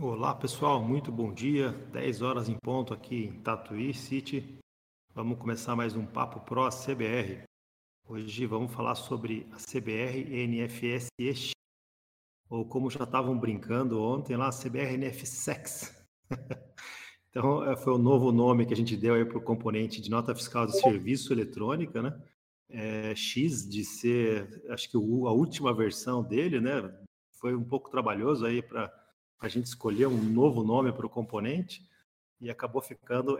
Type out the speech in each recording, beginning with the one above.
Olá pessoal, muito bom dia. 10 horas em ponto aqui em Tatuí City. Vamos começar mais um Papo Pro CBR. Hoje vamos falar sobre a CBR NFSX, ou como já estavam brincando ontem lá, CBR NFSEX. então, é, foi o novo nome que a gente deu aí para o componente de nota fiscal de serviço eletrônica, né? É, X de ser, acho que a última versão dele, né? Foi um pouco trabalhoso aí para a gente escolher um novo nome para o componente e acabou ficando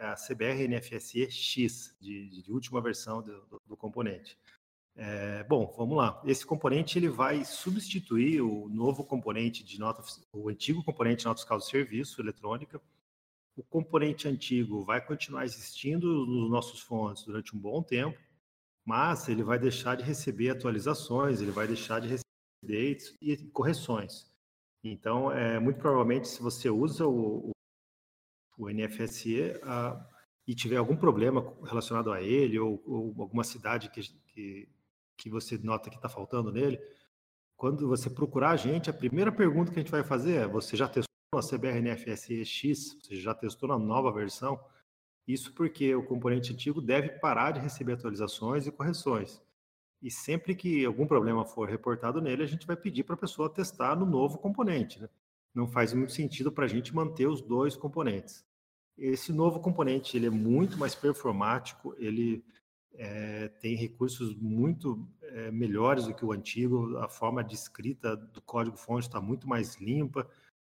a CBR NFSE X, de, de última versão do, do, do componente. É, bom, vamos lá. Esse componente ele vai substituir o novo componente de nota, o antigo componente de nota fiscal de serviço eletrônica. O componente antigo vai continuar existindo nos nossos fontes durante um bom tempo, mas ele vai deixar de receber atualizações, ele vai deixar de receber updates e correções. Então, é, muito provavelmente, se você usa o, o NFSE e tiver algum problema relacionado a ele ou, ou alguma cidade que, que, que você nota que está faltando nele, quando você procurar a gente, a primeira pergunta que a gente vai fazer é: você já testou a CBR NFSE X? Você já testou na nova versão? Isso porque o componente antigo deve parar de receber atualizações e correções. E sempre que algum problema for reportado nele, a gente vai pedir para a pessoa testar no novo componente. Né? Não faz muito sentido para a gente manter os dois componentes. Esse novo componente ele é muito mais performático, ele é, tem recursos muito é, melhores do que o antigo, a forma de escrita do código-fonte está muito mais limpa,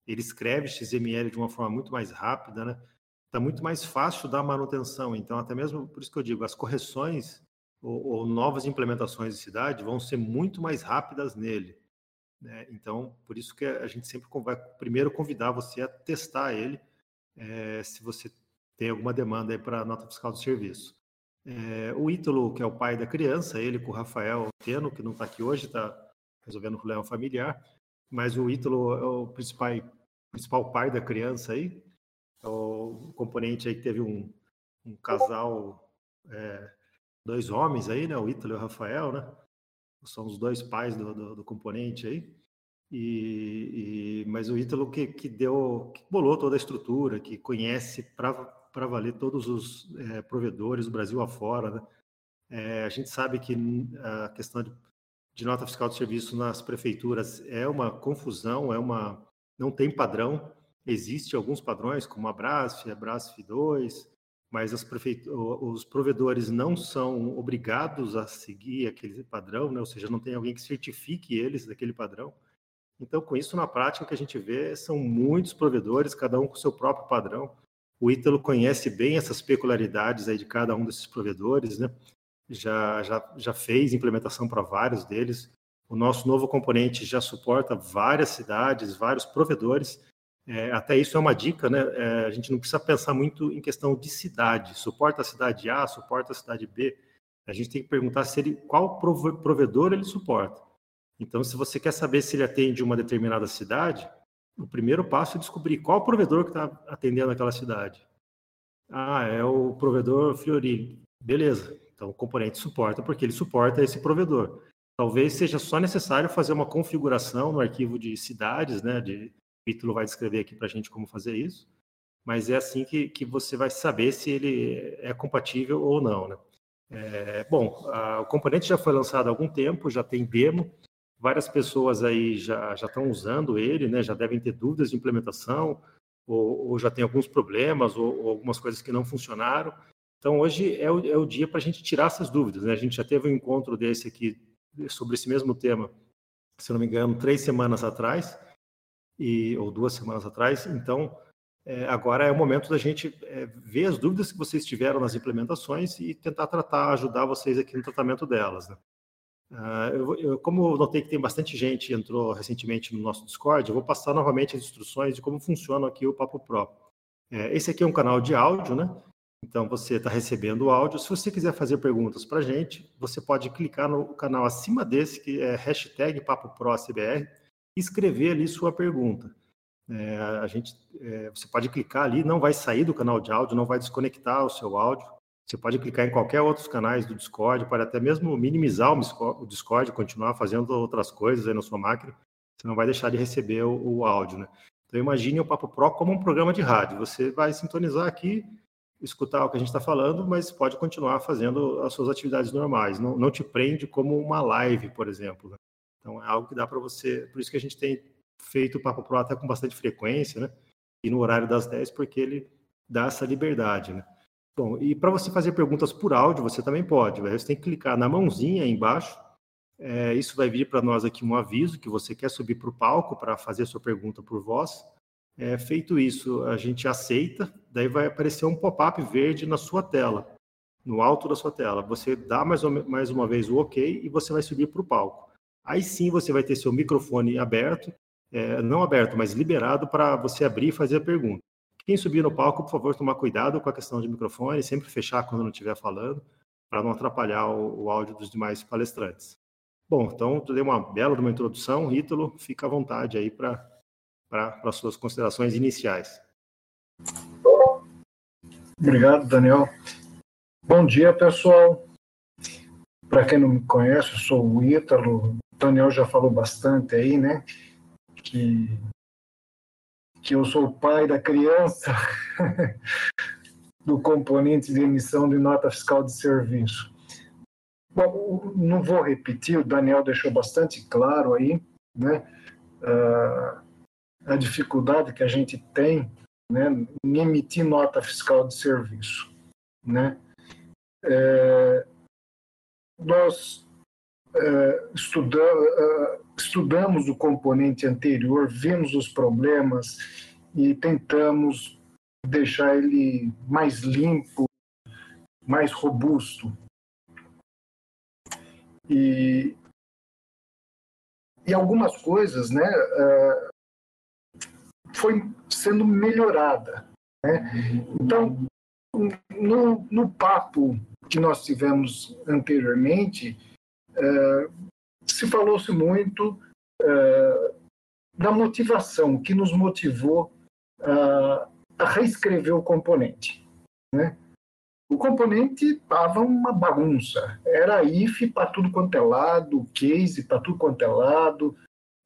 ele escreve XML de uma forma muito mais rápida, né? Está muito mais fácil da manutenção. Então, até mesmo por isso que eu digo, as correções ou, ou, novas implementações de cidade vão ser muito mais rápidas nele. Né? Então, por isso que a gente sempre vai primeiro convidar você a testar ele, é, se você tem alguma demanda para a nota fiscal do serviço. É, o Ítalo, que é o pai da criança, ele com o Rafael Teno, que não está aqui hoje, está resolvendo um problema familiar, mas o Ítalo é o principal, principal pai da criança aí, é o componente aí que teve um, um casal é, dois homens aí, né? O Ítalo e o Rafael, né? São os dois pais do, do, do componente aí. E, e, mas o Ítalo que, que deu, que bolou toda a estrutura, que conhece para valer todos os é, provedores do Brasil afora, né? É, a gente sabe que a questão de, de, nota fiscal de serviço nas prefeituras é uma confusão, é uma não tem padrão. Existem alguns padrões, como a Brasf, a Brasf 2, mas os provedores não são obrigados a seguir aquele padrão, né? ou seja, não tem alguém que certifique eles daquele padrão. Então, com isso, na prática, o que a gente vê são muitos provedores, cada um com seu próprio padrão. O Ítalo conhece bem essas peculiaridades aí de cada um desses provedores, né? já, já, já fez implementação para vários deles. O nosso novo componente já suporta várias cidades, vários provedores, é, até isso é uma dica, né? É, a gente não precisa pensar muito em questão de cidade. Suporta a cidade A, suporta a cidade B. A gente tem que perguntar se ele, qual provedor ele suporta. Então, se você quer saber se ele atende uma determinada cidade, o primeiro passo é descobrir qual provedor que está atendendo aquela cidade. Ah, é o provedor Fiorino. Beleza. Então, o componente suporta porque ele suporta esse provedor. Talvez seja só necessário fazer uma configuração no arquivo de cidades, né, de Ítalo vai descrever aqui para a gente como fazer isso, mas é assim que, que você vai saber se ele é compatível ou não. Né? É, bom, a, o componente já foi lançado há algum tempo, já tem demo, várias pessoas aí já, já estão usando ele, né, já devem ter dúvidas de implementação, ou, ou já tem alguns problemas, ou, ou, algumas coisas que não funcionaram. Então, hoje é o, é o dia para a gente tirar essas dúvidas. Né? A gente já teve um encontro desse aqui sobre esse mesmo tema, se não me engano, três semanas atrás, e, ou duas semanas atrás. Então, é, agora é o momento da gente é, ver as dúvidas que vocês tiveram nas implementações e tentar tratar, ajudar vocês aqui no tratamento delas. Né? Uh, eu, eu, como eu notei que tem bastante gente que entrou recentemente no nosso Discord, eu vou passar novamente as instruções de como funciona aqui o Papo Pro. É, esse aqui é um canal de áudio, né? Então você está recebendo o áudio. Se você quiser fazer perguntas para a gente, você pode clicar no canal acima desse, que é hashtag Papo Pro CBR escrever ali sua pergunta. É, a gente, é, você pode clicar ali, não vai sair do canal de áudio, não vai desconectar o seu áudio. Você pode clicar em qualquer outros canais do Discord, pode até mesmo minimizar o Discord, continuar fazendo outras coisas aí na sua máquina. Você não vai deixar de receber o, o áudio, né? Então imagine o Papo Pro como um programa de rádio. Você vai sintonizar aqui, escutar o que a gente está falando, mas pode continuar fazendo as suas atividades normais. Não, não te prende como uma live, por exemplo. Né? Então é algo que dá para você. Por isso que a gente tem feito o Papo Pro até com bastante frequência, né? E no horário das 10, porque ele dá essa liberdade, né? Bom, e para você fazer perguntas por áudio, você também pode. Você tem que clicar na mãozinha aí embaixo. É, isso vai vir para nós aqui um aviso que você quer subir para o palco para fazer sua pergunta por voz. É, feito isso, a gente aceita, daí vai aparecer um pop-up verde na sua tela, no alto da sua tela. Você dá mais, mais uma vez o OK e você vai subir para o palco. Aí sim você vai ter seu microfone aberto, é, não aberto, mas liberado para você abrir e fazer a pergunta. Quem subir no palco, por favor, tomar cuidado com a questão de microfone, sempre fechar quando não estiver falando, para não atrapalhar o, o, áudio dos demais palestrantes. Bom, então, tu deu uma bela uma introdução, Ítalo, fica à vontade aí para as suas considerações iniciais. Obrigado, Daniel. Bom dia, pessoal. Para quem não me conhece, sou o Ítalo. Daniel já falou bastante aí, né? Que que eu sou o pai da criança do componente de emissão de nota fiscal de serviço. Bom, não vou repetir, o Daniel deixou bastante claro aí, né, uh, a dificuldade que a gente tem, né, em emitir nota fiscal de serviço, né. É, nós é, estudamos, é, estudamos o componente anterior, vimos os problemas e tentamos deixar ele mais limpo, mais robusto. E, e algumas coisas, né, uh, foi sendo melhorada. Né? Então, no, no papo que nós tivemos anteriormente, se falou-se muito da motivação, que nos motivou uh, a reescrever o componente. Né? O componente estava uma bagunça. Era if para tudo quanto é lado, case para tudo quanto é lado,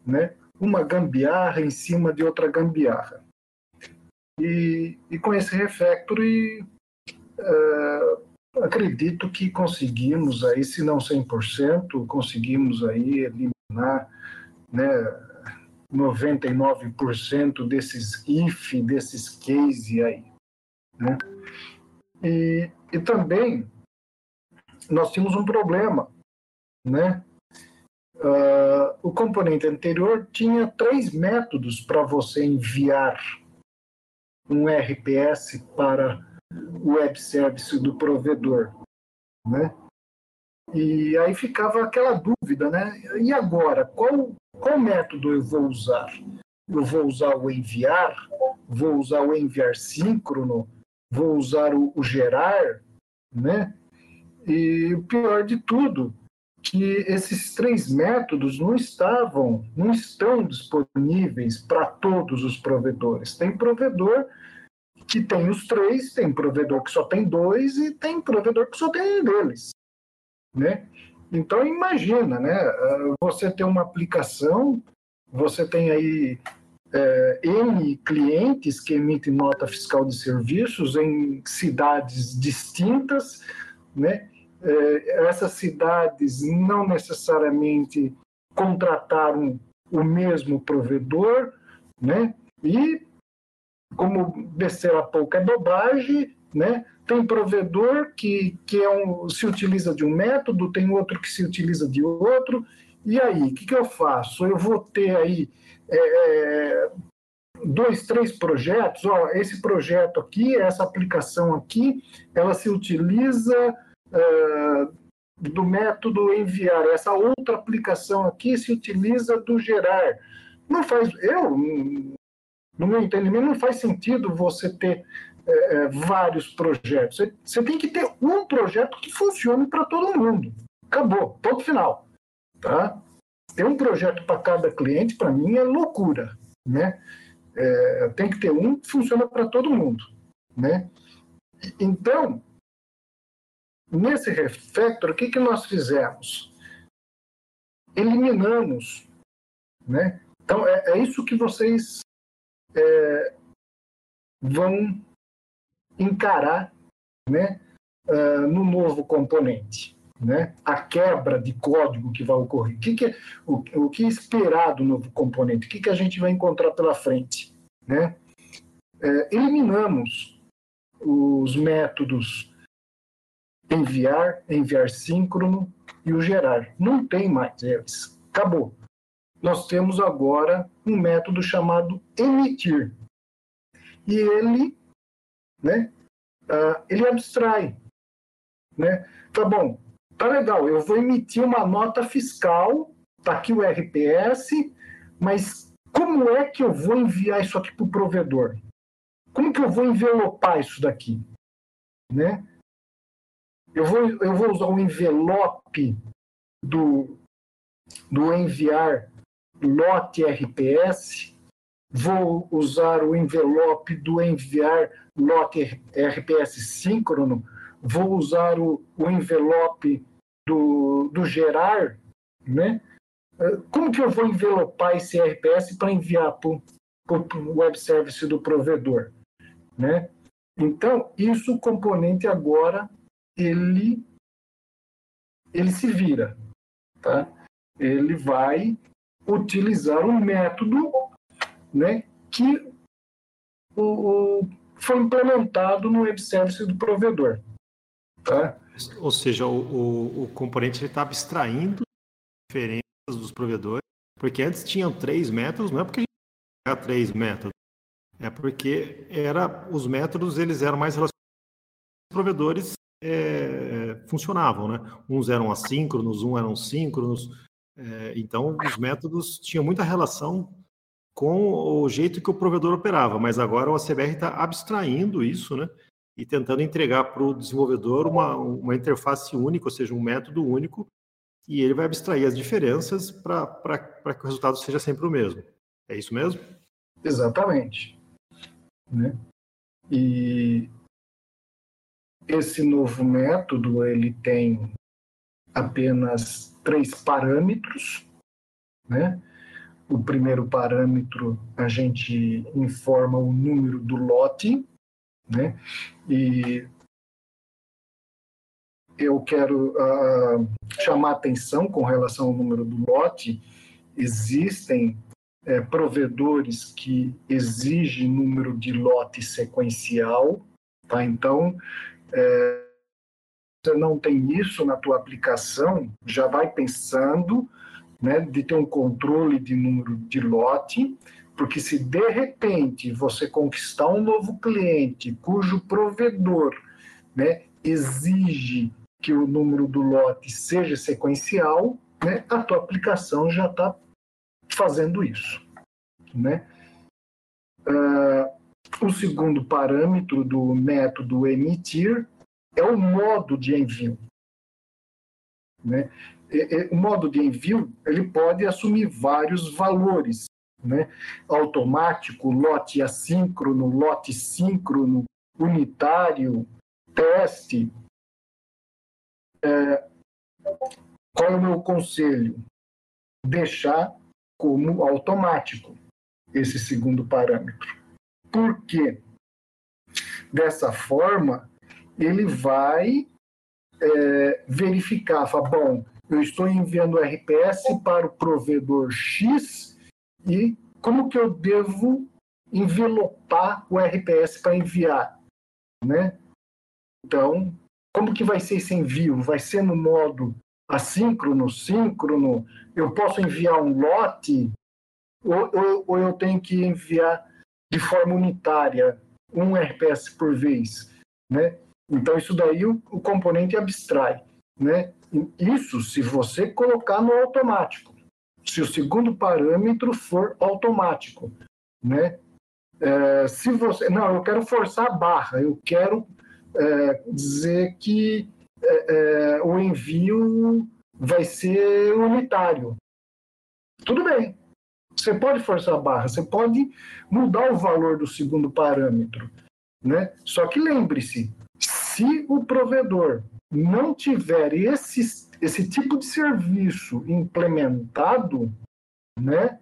né? uma gambiarra em cima de outra gambiarra. E, e com esse refactory, uh, acredito que conseguimos aí, se não 100%, conseguimos aí eliminar né, 99% desses if, desses case aí. Né? E, e também nós tínhamos um problema, né? Uh, o componente anterior tinha três métodos para você enviar um RPS para web service do provedor, né? E aí ficava aquela dúvida, né? E agora, qual, qual método eu vou usar? Eu vou usar o enviar? Vou usar o enviar síncrono? Vou usar o, o gerar? Né? E o pior de tudo, que esses três métodos não estavam, não estão disponíveis para todos os provedores. Tem provedor que tem os três, tem provedor que só tem dois e tem provedor que só tem um deles né? Então imagina, né? Ah, você tem uma aplicação, você tem aí é, N clientes que emitem nota fiscal de serviços em cidades distintas, né? É, essas cidades não necessariamente contrataram o mesmo provedor, né? E como descer a pouca é bobagem, né? Tem provedor que, que é um, se utiliza de um método, tem outro que se utiliza de outro. E aí, o que, que eu faço? Eu vou ter aí é, é, dois, três projetos. Ó, esse projeto aqui, essa aplicação aqui, ela se utiliza é, do método enviar. Essa outra aplicação aqui se utiliza do gerar. Não faz, eu, no meu entendimento, não faz sentido você ter é, é, vários projetos. Você, tem que ter um projeto que funcione para todo mundo. Acabou, ponto final. Tá? Ter um projeto para cada cliente, para mim, é loucura. Né? É, tem que ter um que funciona para todo mundo. Né? Então, nesse refactor, o que, que nós fizemos? Eliminamos. Né? Então, é, é isso que vocês é, vão encarar né, uh, no novo componente. Né? A quebra de código que vai ocorrer. O que, que é, o, o que é esperar do novo componente? O que, que a gente vai encontrar pela frente? Né? É, eliminamos os métodos enviar, enviar síncrono e o gerar. Não tem mais eles. Acabou. Nós temos agora um método chamado emitir. E ele, né, uh, ele abstrai. Né? Tá bom, tá legal, eu vou emitir uma nota fiscal, tá aqui o RPS, mas como é que eu vou enviar isso aqui para o provedor? Como que eu vou envelopar isso daqui? Né? Eu vou, eu vou usar o envelope do, do enviar lote RPS, vou usar o envelope do enviar lote RPS síncrono, vou usar o, o envelope do, do gerar, né? Como que eu vou envelopar esse RPS para enviar para o web service do provedor, né? Então, isso o componente agora ele ele se vira, tá? Ele vai utilizar um método, né, que o, o foi implementado no web service do provedor, tá? Ou seja, o, o, o componente está abstraindo diferenças dos provedores, porque antes tinham três métodos, não é porque a gente três métodos, é porque era os métodos eles eram mais relacionados aos provedores é, funcionavam, né? Uns eram assíncronos, uns eram síncronos. É, então, os métodos tinham muita relação com o jeito que o provedor operava, mas agora o ACBR está abstraindo isso, né? E tentando entregar para o desenvolvedor uma, uma interface única, ou seja, um método único, e ele vai abstrair as diferenças para que o resultado seja sempre o mesmo. É isso mesmo? Exatamente. Né? E esse novo método ele tem apenas três parâmetros, né? O primeiro parâmetro a gente informa o número do lote, né? E eu quero uh, chamar atenção com relação ao número do lote. Existem é, provedores que exigem número de lote sequencial, tá? Então, é, você não tem isso na tua aplicação, já vai pensando né, de ter um controle de número de lote, porque se de repente você conquistar um novo cliente cujo provedor né, exige que o número do lote seja sequencial, né, a tua aplicação já está fazendo isso. Né? Uh, o segundo parâmetro do método emitir é o modo de envio. Né? O modo de envio ele pode assumir vários valores, né? automático, lote assíncrono, lote síncrono, unitário, teste. É, qual é o meu conselho? Deixar como automático esse segundo parâmetro. Por quê? Dessa forma, ele vai é, verificar, fala, bom, eu estou enviando RPS para o provedor X e como que eu devo envelopar o RPS para enviar, né? Então, como que vai ser esse envio? Vai ser no modo assíncrono, síncrono? Eu posso enviar um lote ou, ou, ou eu tenho que enviar de forma unitária, um RPS por vez, né? Então isso daí o, o componente abstrai, né? Isso se você colocar no automático. Se o segundo parâmetro for automático, né? É, se você não, eu quero forçar a barra, eu quero é, dizer que é, é o envio vai ser unitário. Tudo bem, você pode forçar a barra, você pode mudar o valor do segundo parâmetro. Né? Só que lembre-se, se o provedor não tiver esse, esse tipo de serviço implementado, né,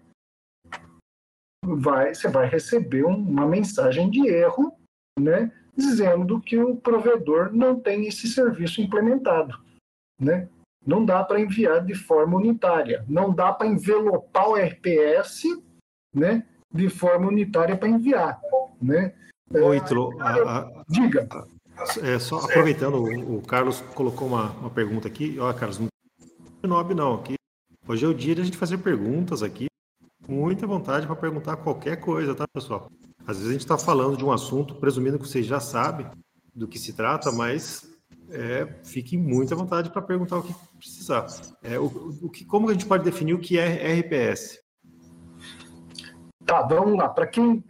vai, você vai receber uma mensagem de erro, né, dizendo que o provedor não tem esse serviço implementado, né? Não dá para enviar de forma unitária, não dá para envelopar o RPS, né, de forma unitária para enviar, né? Oi, Itro, a, a, diga. É, só aproveitando, o, o Carlos colocou uma, uma pergunta aqui. Ó, Carlos, não tem não. Aqui, hoje é o dia de a gente fazer perguntas aqui. Muita vontade para perguntar qualquer coisa, tá, pessoal? Às vezes a gente está falando de um assunto, presumindo que vocês já sabem do que se trata, mas é, fiquem muito à vontade para perguntar o que precisar. É, o, o, que, como a gente pode definir o que é RPS? Tá, vamos lá. Para quem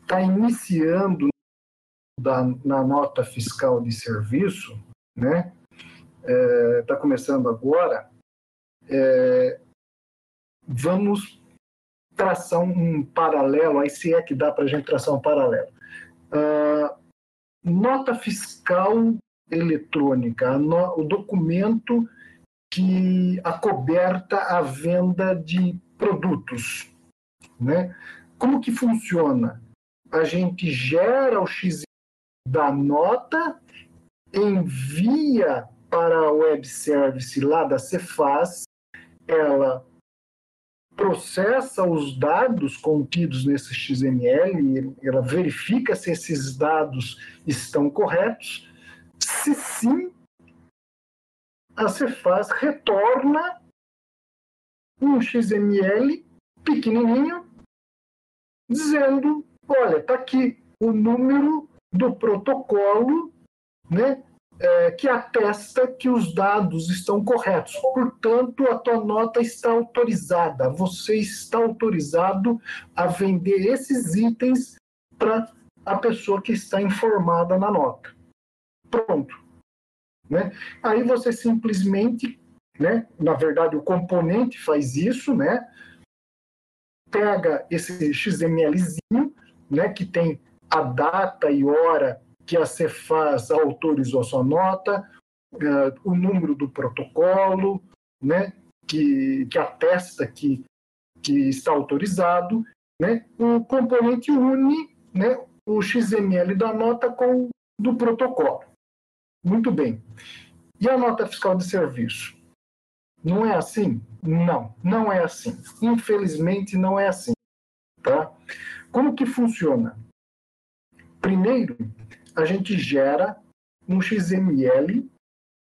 está é, iniciando da, na nota fiscal de serviço, né? Está é, começando agora. É, vamos traçar um paralelo, aí se é que dá para a gente traçar um paralelo. Uh, nota fiscal eletrônica, no, o documento que acoberta a venda de produtos, né? Como que funciona? A gente gera o X da nota, envia para a web service lá da Cefaz, ela processa os dados contidos nesse XML, ela verifica se esses dados estão corretos. Se sim, a Cefaz retorna um XML pequenininho dizendo, olha, está aqui o número do protocolo né, é, que atesta que os dados estão corretos. Portanto, a tua nota está autorizada. Você está autorizado a vender esses itens para a pessoa que está informada na nota. Pronto. Né? Aí você simplesmente, né, na verdade, o componente faz isso, né? Pega esse XMLzinho, né, que tem a data e hora que a Cefaz autorizou sua nota, uh, o número do protocolo, né, que, que atesta que, que está autorizado, né, o componente une né, o XML da nota com do protocolo. Muito bem. E a nota fiscal de serviço? Não é assim? Não, não é assim. Infelizmente, não é assim. Tá? Como que funciona? Primeiro, a gente gera um XML,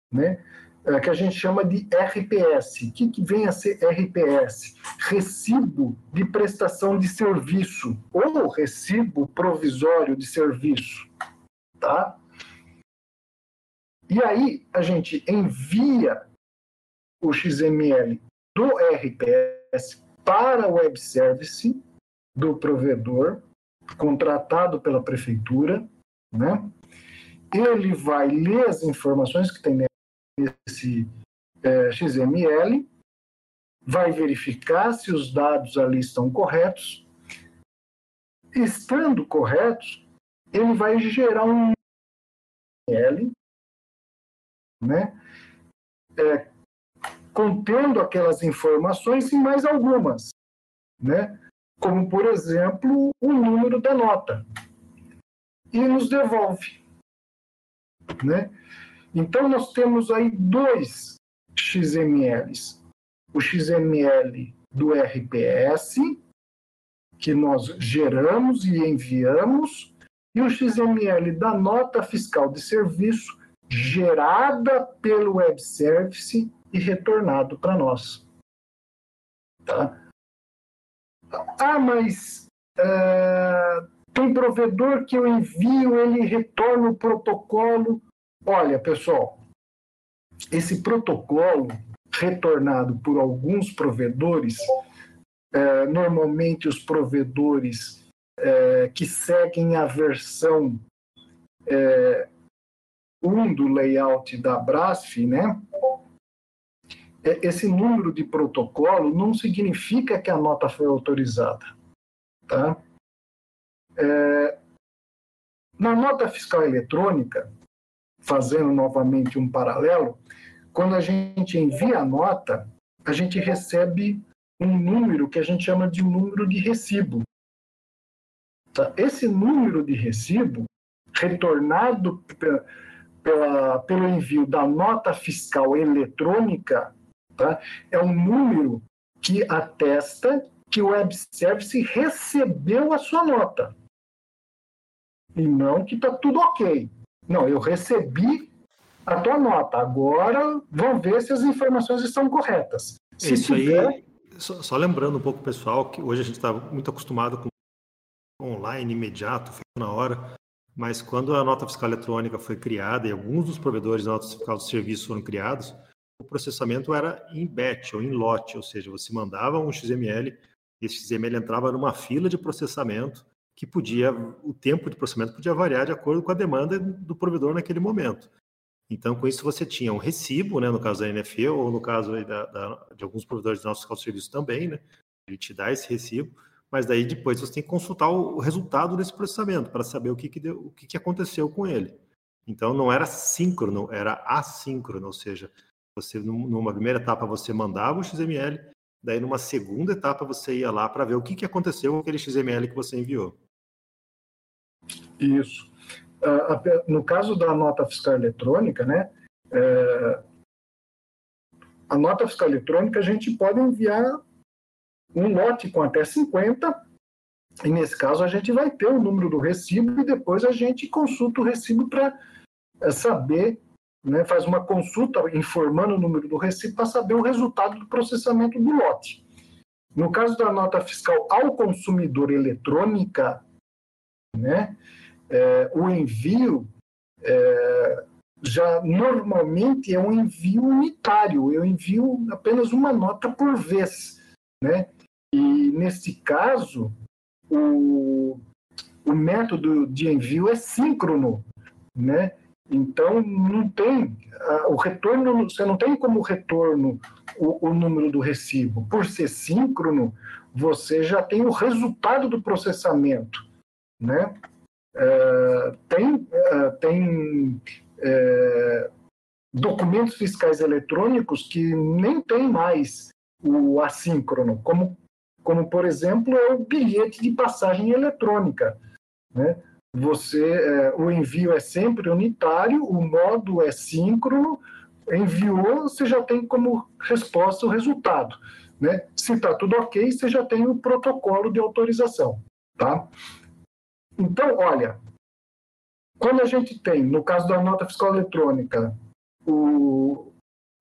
né, é, que a gente chama de RPS. O que, que vem a ser RPS? Recibo de prestação de serviço ou recibo provisório de serviço, tá? E aí a gente envia o XML do RPS para o web service do provedor contratado pela prefeitura né? Ele vai ler as informações que tem nesse é, XML, vai verificar se os dados ali estão corretos. Estando corretos, ele vai gerar um XML, né? É, contendo aquelas informações e mais algumas, né? Como, por exemplo, o número da nota e nos devolve. Né? Então, nós temos aí dois XMLs. O XML do RPS, que nós geramos e enviamos, e o XML da nota fiscal de serviço, gerada pelo web service e retornado para nós. Tá? Ah, mas uh, tem provedor que eu envio, ele retorna o protocolo. Olha, pessoal, esse protocolo retornado por alguns provedores, é, normalmente os provedores é, que seguem a versão é, 1 do layout da Brasf, né? É, esse número de protocolo não significa que a nota foi autorizada, tá? É, na nota fiscal eletrônica, fazendo novamente um paralelo, quando a gente envia a nota, a gente recebe um número que a gente chama de número de recibo. Tá? Esse número de recibo, retornado pela, pelo envio da nota fiscal eletrônica, tá? é um número que atesta que o web service recebeu a sua nota. E não que está tudo ok. Não, eu recebi a tua nota. Agora vamos ver se as informações estão corretas. Se Isso tiver... aí, só, só, lembrando um pouco, pessoal, que hoje a gente está muito acostumado com online, imediato, na hora. Mas quando a nota fiscal eletrônica foi criada e alguns dos provedores de nota fiscal de serviço foram criados, o processamento era em batch ou em lote, ou seja, você mandava um XML esse XML entrava numa fila de processamento que podia, o tempo de processamento podia variar de acordo com a demanda do provedor naquele momento. Então, com isso, você tinha um recibo, né, no caso da NFE, ou no caso da, da, de alguns provedores de nosso fiscal de serviço também, né, ele te dá esse recibo, mas daí depois você tem que consultar o, resultado desse processamento para saber o que, que, deu, o que, que aconteceu com ele. Então não era síncrono, era assíncrono, ou seja, você numa primeira etapa você mandava o XML, daí numa segunda etapa você ia lá para ver o que, que aconteceu com aquele XML que você enviou. Isso. Uh, no caso da nota fiscal eletrônica, né, é, a nota fiscal eletrônica a gente pode enviar um lote com até 50, e nesse caso a gente vai ter o número do recibo e depois a gente consulta o recibo para é, saber, né, faz uma consulta informando o número do recibo para saber o resultado do processamento do lote. No caso da nota fiscal ao consumidor eletrônica, né, é, o envio é, já normalmente é um envio unitário, eu envio apenas uma nota por vez, né? E, nesse caso, o, o método de envio é síncrono, né? Então, não tem o retorno, você não tem como retorno o, o, número do recibo. Por ser síncrono, você já tem o resultado do processamento, né? É, tem é, tem é, documentos fiscais eletrônicos que nem tem mais o assíncrono, como como por exemplo é o bilhete de passagem eletrônica. Né? Você, é, o envio é sempre unitário, o modo é síncrono, enviou, você já tem como resposta o resultado. Né? Se está tudo ok, você já tem o protocolo de autorização. Tá? Então, olha, quando a gente tem, no caso da nota fiscal eletrônica, o,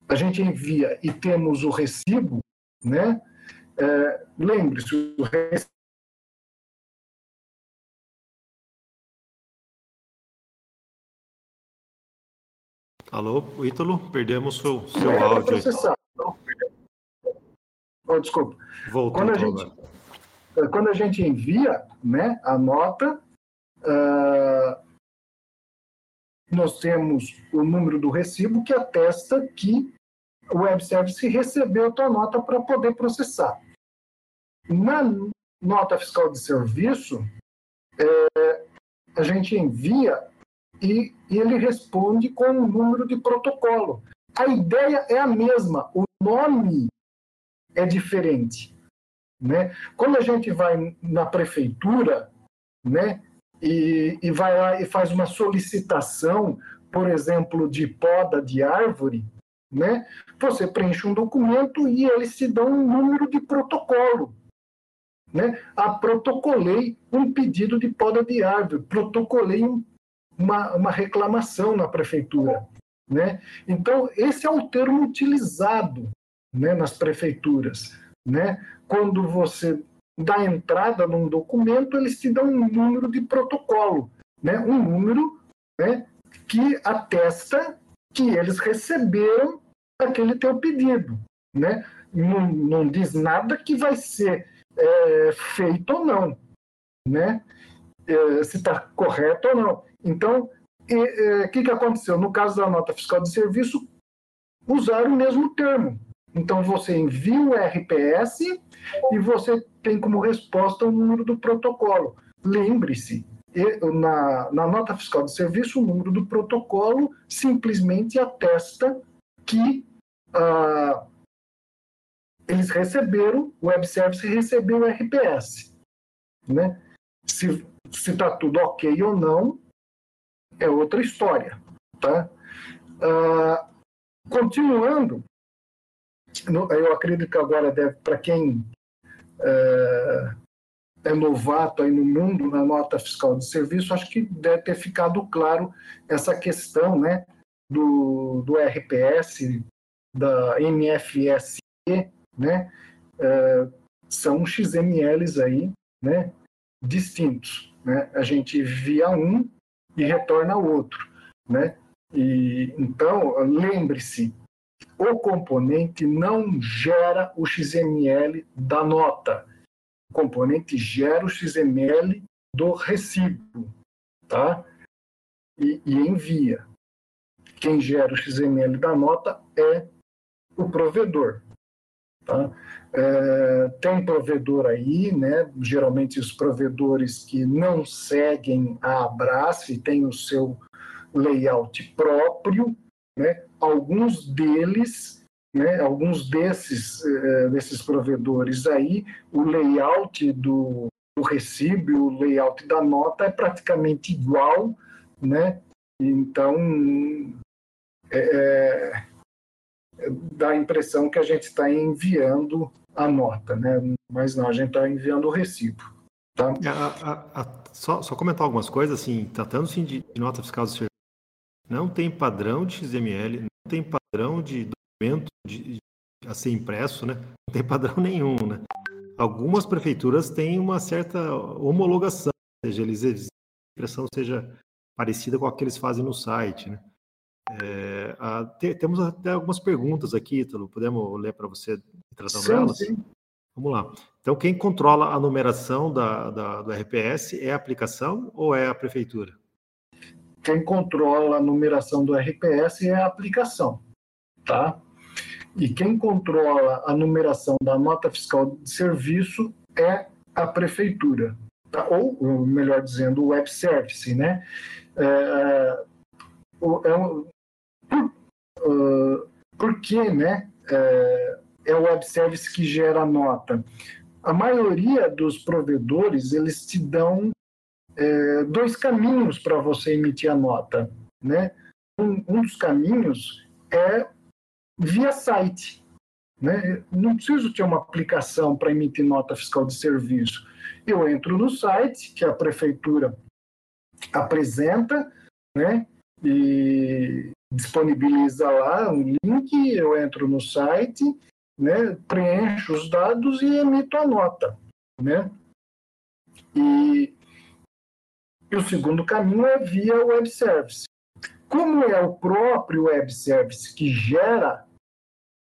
a gente envia e temos o recibo, né? É, Lembre-se, o Alô, Ítalo, perdemos seu, seu é áudio. Processar. Oh, desculpa. Voltou quando a, gente, agora. quando a gente envia né, a nota, uh, nós temos o número do recibo que atesta que o web service recebeu a tua nota para poder processar. Na nota fiscal de serviço, é, a gente envia e, ele responde com um número de protocolo. A ideia é a mesma, o nome é diferente. Né? Quando a gente vai na prefeitura né, e, e vai lá e faz uma solicitação, por exemplo, de poda de árvore, né, você preenche um documento e eles te dão um número de protocolo né? Ah, protocolei um pedido de poda de árvore, protocolei um, uma, uma reclamação na prefeitura. Né? Então, esse é o termo utilizado né, nas prefeituras. Né? Quando você dá entrada num documento, eles te dão um número de protocolo, né? um número né, que atesta que eles receberam aquele teu pedido. Né? Não, não diz nada que vai ser é, feito ou não, né? É, se está correto ou não. Então, o é, que, que aconteceu? No caso da nota fiscal de serviço, usaram o mesmo termo. Então, você envia o RPS e você tem como resposta o número do protocolo. Lembre-se, na, na nota fiscal de serviço, o número do protocolo simplesmente atesta que ah, eles receberam, o web service recebeu o RPS. Né? Se está tudo ok ou não, é outra história. Tá? Uh, continuando, eu acredito que agora deve, para quem uh, é novato aí no mundo na nota fiscal de serviço, acho que deve ter ficado claro essa questão né, do, do RPS, da MFSE, né, uh, são XMLs aí, né, distintos. Né? A gente via um e retorna outro. Né? E, então, lembre-se, o componente não gera o XML da nota. O componente gera o XML do recibo, tá? E, e envia. Quem gera o XML da nota é o provedor. Tá? É, tem provedor aí, né? geralmente os provedores que não seguem a Abrace têm o seu layout próprio, né? alguns deles, né? alguns desses, é, desses provedores aí, o layout do, do recibo, o layout da nota é praticamente igual, né? então é, é dá a impressão que a gente está enviando a nota, né? Mas não, a gente está enviando o recibo. Tá? A, a, a, só, só, comentar algumas coisas, assim, tratando-se de, de nota fiscal do serviço, não tem padrão de XML, não tem padrão de documento de, de, a ser impresso, né? Não tem padrão nenhum, né? Algumas prefeituras têm uma certa homologação, ou seja, eles a impressão seja parecida com a que eles fazem no site, né? É, a, te, temos até algumas perguntas aqui, Ítalo. Podemos ler para você tratando sim, elas? Sim. Vamos lá. Então, quem controla a numeração da, da, do RPS é a aplicação ou é a prefeitura? Quem controla a numeração do RPS é a aplicação, tá? E quem controla a numeração da nota fiscal de serviço é a prefeitura, tá? ou, melhor dizendo, o web service, né? É, é, é por que né, é, é o web service que gera a nota? A maioria dos provedores, eles te dão é, dois caminhos para você emitir a nota. Né? Um, um dos caminhos é via site. Né? Não preciso ter uma aplicação para emitir nota fiscal de serviço. Eu entro no site que a prefeitura apresenta, né? E disponibiliza lá um link, eu entro no site, né, preencho os dados e emito a nota, né? E, e o segundo caminho é via web service. Como é o próprio web service que gera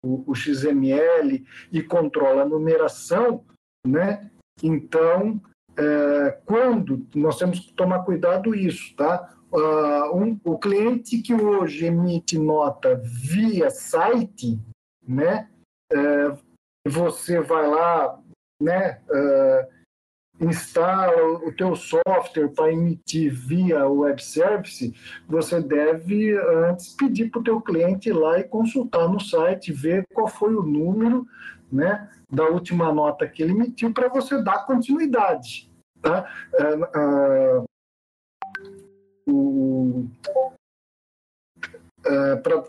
o, o XML e controla a numeração, né? Então, é, quando nós temos que tomar cuidado isso, tá? Uh, um, o cliente que hoje emite nota via site, né, uh, você vai lá, né, uh, instala o teu software para emitir via web service, você deve antes pedir para o teu cliente ir lá e consultar no site, ver qual foi o número, né, da última nota que ele emitiu para você dar continuidade, tá? Uh, é, pra...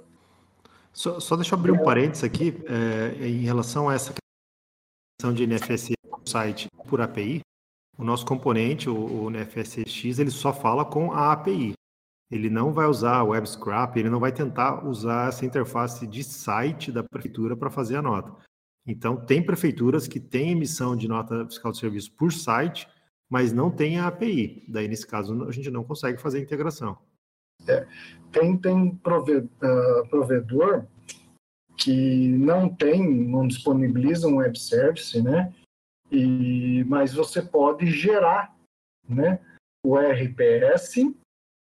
só, só deixa eu abrir um parênteses aqui é, em relação a essa questão de NFS site por API. O nosso componente, o, o NFSX, ele só fala com a API. Ele não vai usar web scrap, ele não vai tentar usar essa interface de site da prefeitura para fazer a nota. Então, tem prefeituras que têm emissão de nota fiscal de serviço por site, mas não tem a API. Daí, nesse caso, a gente não consegue fazer a integração. É, tem tem ah, provedor que não tem, não disponibiliza um web service, né? E, mas você pode gerar, né? O RPS,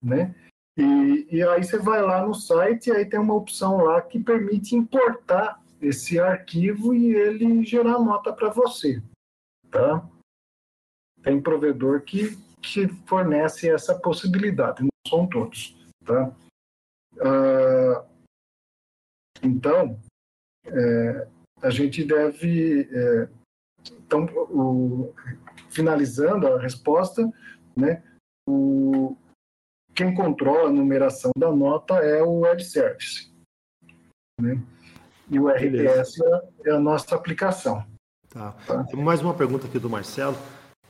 né? E, e aí você vai lá no site e aí tem uma opção lá que permite importar esse arquivo e ele gerar nota para você, tá? Tem provedor que, que fornece essa possibilidade, não são todos. Tá? Ah, então, é, a gente deve. É, então, o, finalizando a resposta, né, o, quem controla a numeração da nota é o web service. Né? E o RPS é, é a nossa aplicação. Tá. tá. Mais uma pergunta aqui do Marcelo.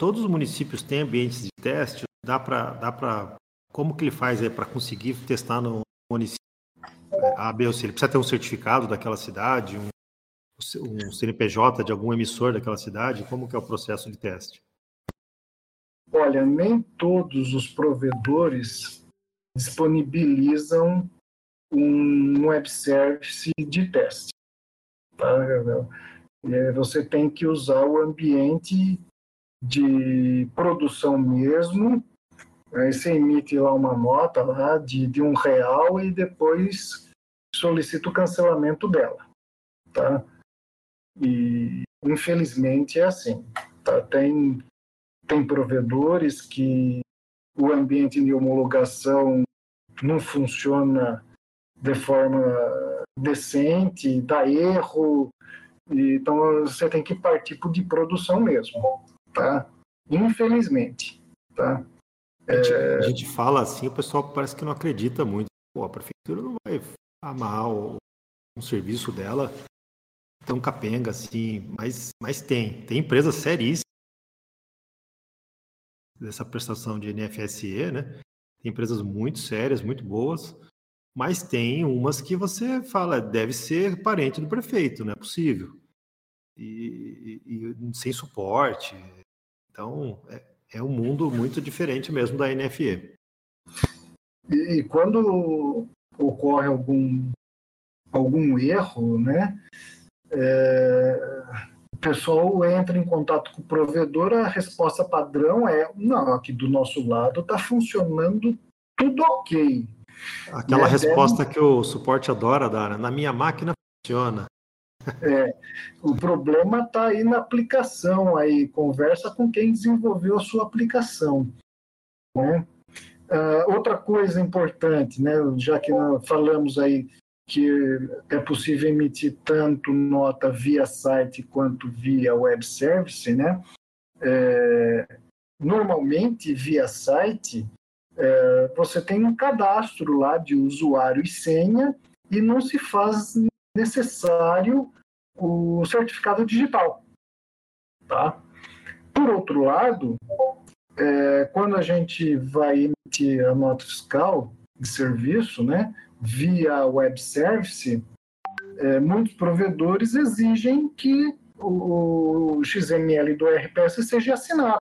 Todos os municípios têm ambientes de teste? Dá para. Dá pra, como que ele faz para conseguir testar no município A, B ou C? Ele precisa ter um certificado daquela cidade, um, um CNPJ de algum emissor daquela cidade? Como que é o processo de teste? Olha, nem todos os provedores disponibilizam um web service de teste. Tá? Você tem que usar o ambiente de produção mesmo. Aí você emite lá uma nota lá de, de um real e depois solicita o cancelamento dela. Tá? E infelizmente é assim. Tá? Tem tem provedores que o ambiente de homologação não funciona de forma decente, dá erro, então você tem que partir de produção mesmo, tá? Infelizmente, tá? A gente, é... a gente fala assim, o pessoal parece que não acredita muito. Pô, a prefeitura não vai amarrar o, um serviço dela tão capenga assim, mas, mas tem. Tem empresas seríssimas dessa prestação de NFSE, né? Tem empresas muito sérias, muito boas, mas tem umas que você fala, deve ser parente do prefeito, não é possível. E, e, e sem suporte. Então, é, é, um mundo muito diferente mesmo da NFE. E, e quando ocorre algum, algum erro, né? É, pessoal entra em contato com o provedor, a resposta padrão é: não, aqui do nosso lado está funcionando tudo ok. Aquela né? resposta que o suporte adora dar, né? na minha máquina funciona. É, o problema está aí na aplicação, aí conversa com quem desenvolveu a sua aplicação. Né? Uh, outra coisa importante, né, já que falamos aí que é possível emitir tanto nota via site quanto via web service, né? É, normalmente, via site, é, você tem um cadastro lá de usuário e senha e não se faz necessário o certificado digital, tá? Por outro lado, é, quando a gente vai emitir a nota fiscal de serviço, né? via web service, é, muitos provedores exigem que o, o XML do RPS seja assinado.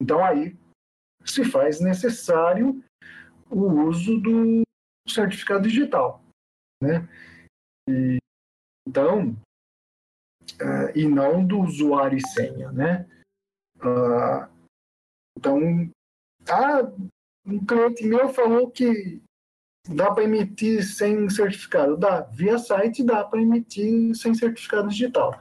Então, aí se faz necessário o uso do certificado digital. Né? E, então, uh, e não do usuário e senha. Né? Uh, então, ah, um cliente meu falou que Dá para emitir sem certificado? Dá. Via site dá para emitir sem certificado digital.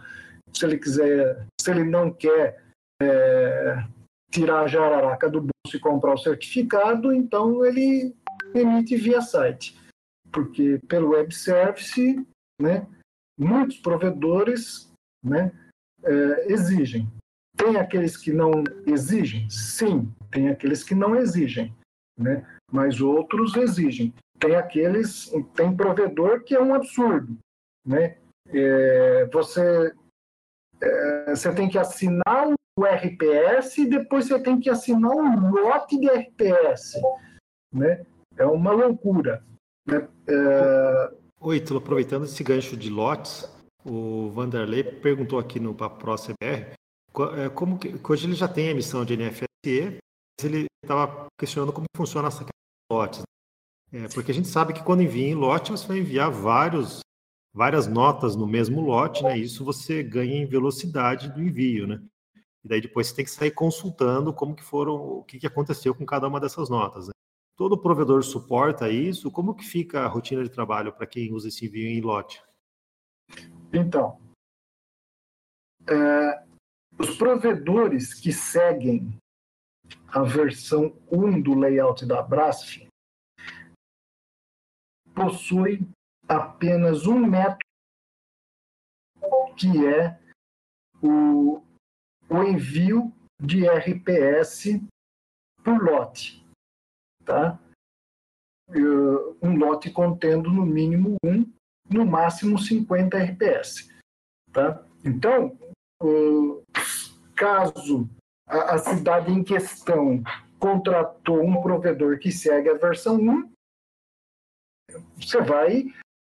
Se ele quiser, se ele não quer é, tirar a jararaca do bolso e comprar o certificado, então ele emite via site. Porque pelo web service, né, muitos provedores né, é, exigem. Tem aqueles que não exigem? Sim, tem aqueles que não exigem, né? mas outros exigem tem aqueles, tem provedor que é um absurdo, né? É, você, é, você tem que assinar o RPS e depois você tem que assinar um lote de RPS, né? É uma loucura. Né? É... Oi, Tulo, aproveitando esse gancho de lotes, o Vanderlei perguntou aqui no Pro CBR é, como que, hoje ele já tem a emissão de NFSE, mas ele estava questionando como funciona essa questão de lotes. É, porque a gente sabe que quando envia em lote, você vai enviar vários, várias notas no mesmo lote, né? Isso você ganha em velocidade do envio, né? E daí depois você tem que sair consultando como que foram, o que, que aconteceu com cada uma dessas notas. Né? Todo provedor suporta isso? Como que fica a rotina de trabalho para quem usa esse envio em lote? Então, é, os provedores que seguem a versão 1 do layout da Brasf, possui apenas um método que é o, o envio de RPS por lote. Tá? Um lote contendo no mínimo um, no máximo 50 RPS. Tá? Então, caso a, cidade em questão contratou um provedor que segue a versão 1, você vai.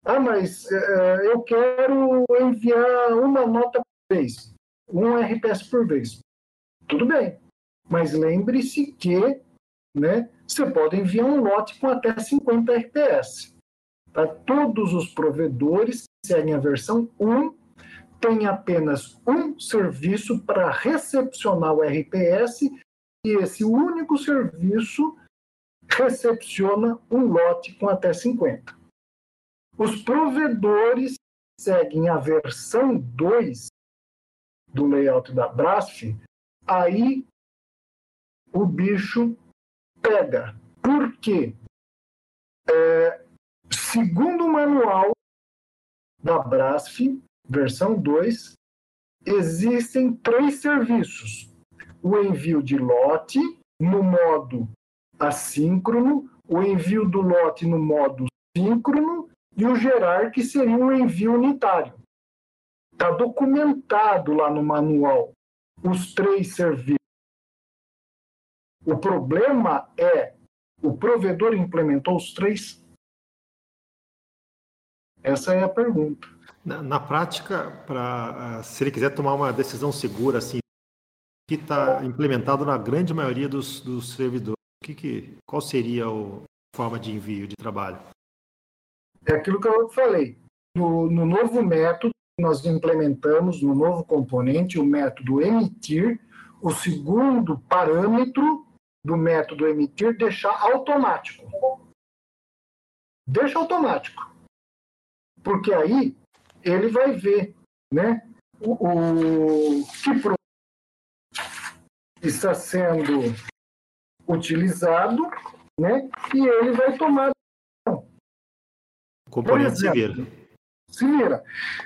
Ah, mas uh, eu quero enviar uma nota por vez, um RPS por vez. Tudo bem, mas lembre-se que né, você pode enviar um lote com até 50 RPS. Tá? Todos os provedores que seguem a versão 1 têm apenas um serviço para recepcionar o RPS e esse único serviço recepciona um lote com até 50. Os provedores seguem a versão 2 do layout da Brasf, aí o bicho pega. Por quê? É, segundo o manual da Brasf, versão 2, existem três serviços. O envio de lote no modo assíncrono, o envio do lote no modo síncrono e o gerar, que seria um envio unitário. Está documentado lá no manual os três serviços. O problema é o provedor implementou os três? Essa é a pergunta. Na, na prática, pra, ah, se ele quiser tomar uma decisão segura, assim, que está implementado na grande maioria dos, dos servidores, que, que, qual seria a forma de envio de trabalho? É aquilo que eu falei. No, no novo método, nós implementamos no novo componente o método emitir, o segundo parâmetro do método emitir deixar automático. Deixa automático. Porque aí ele vai ver né, o, o que está sendo utilizado né, e ele vai tomar. Componente se vira. Se vira.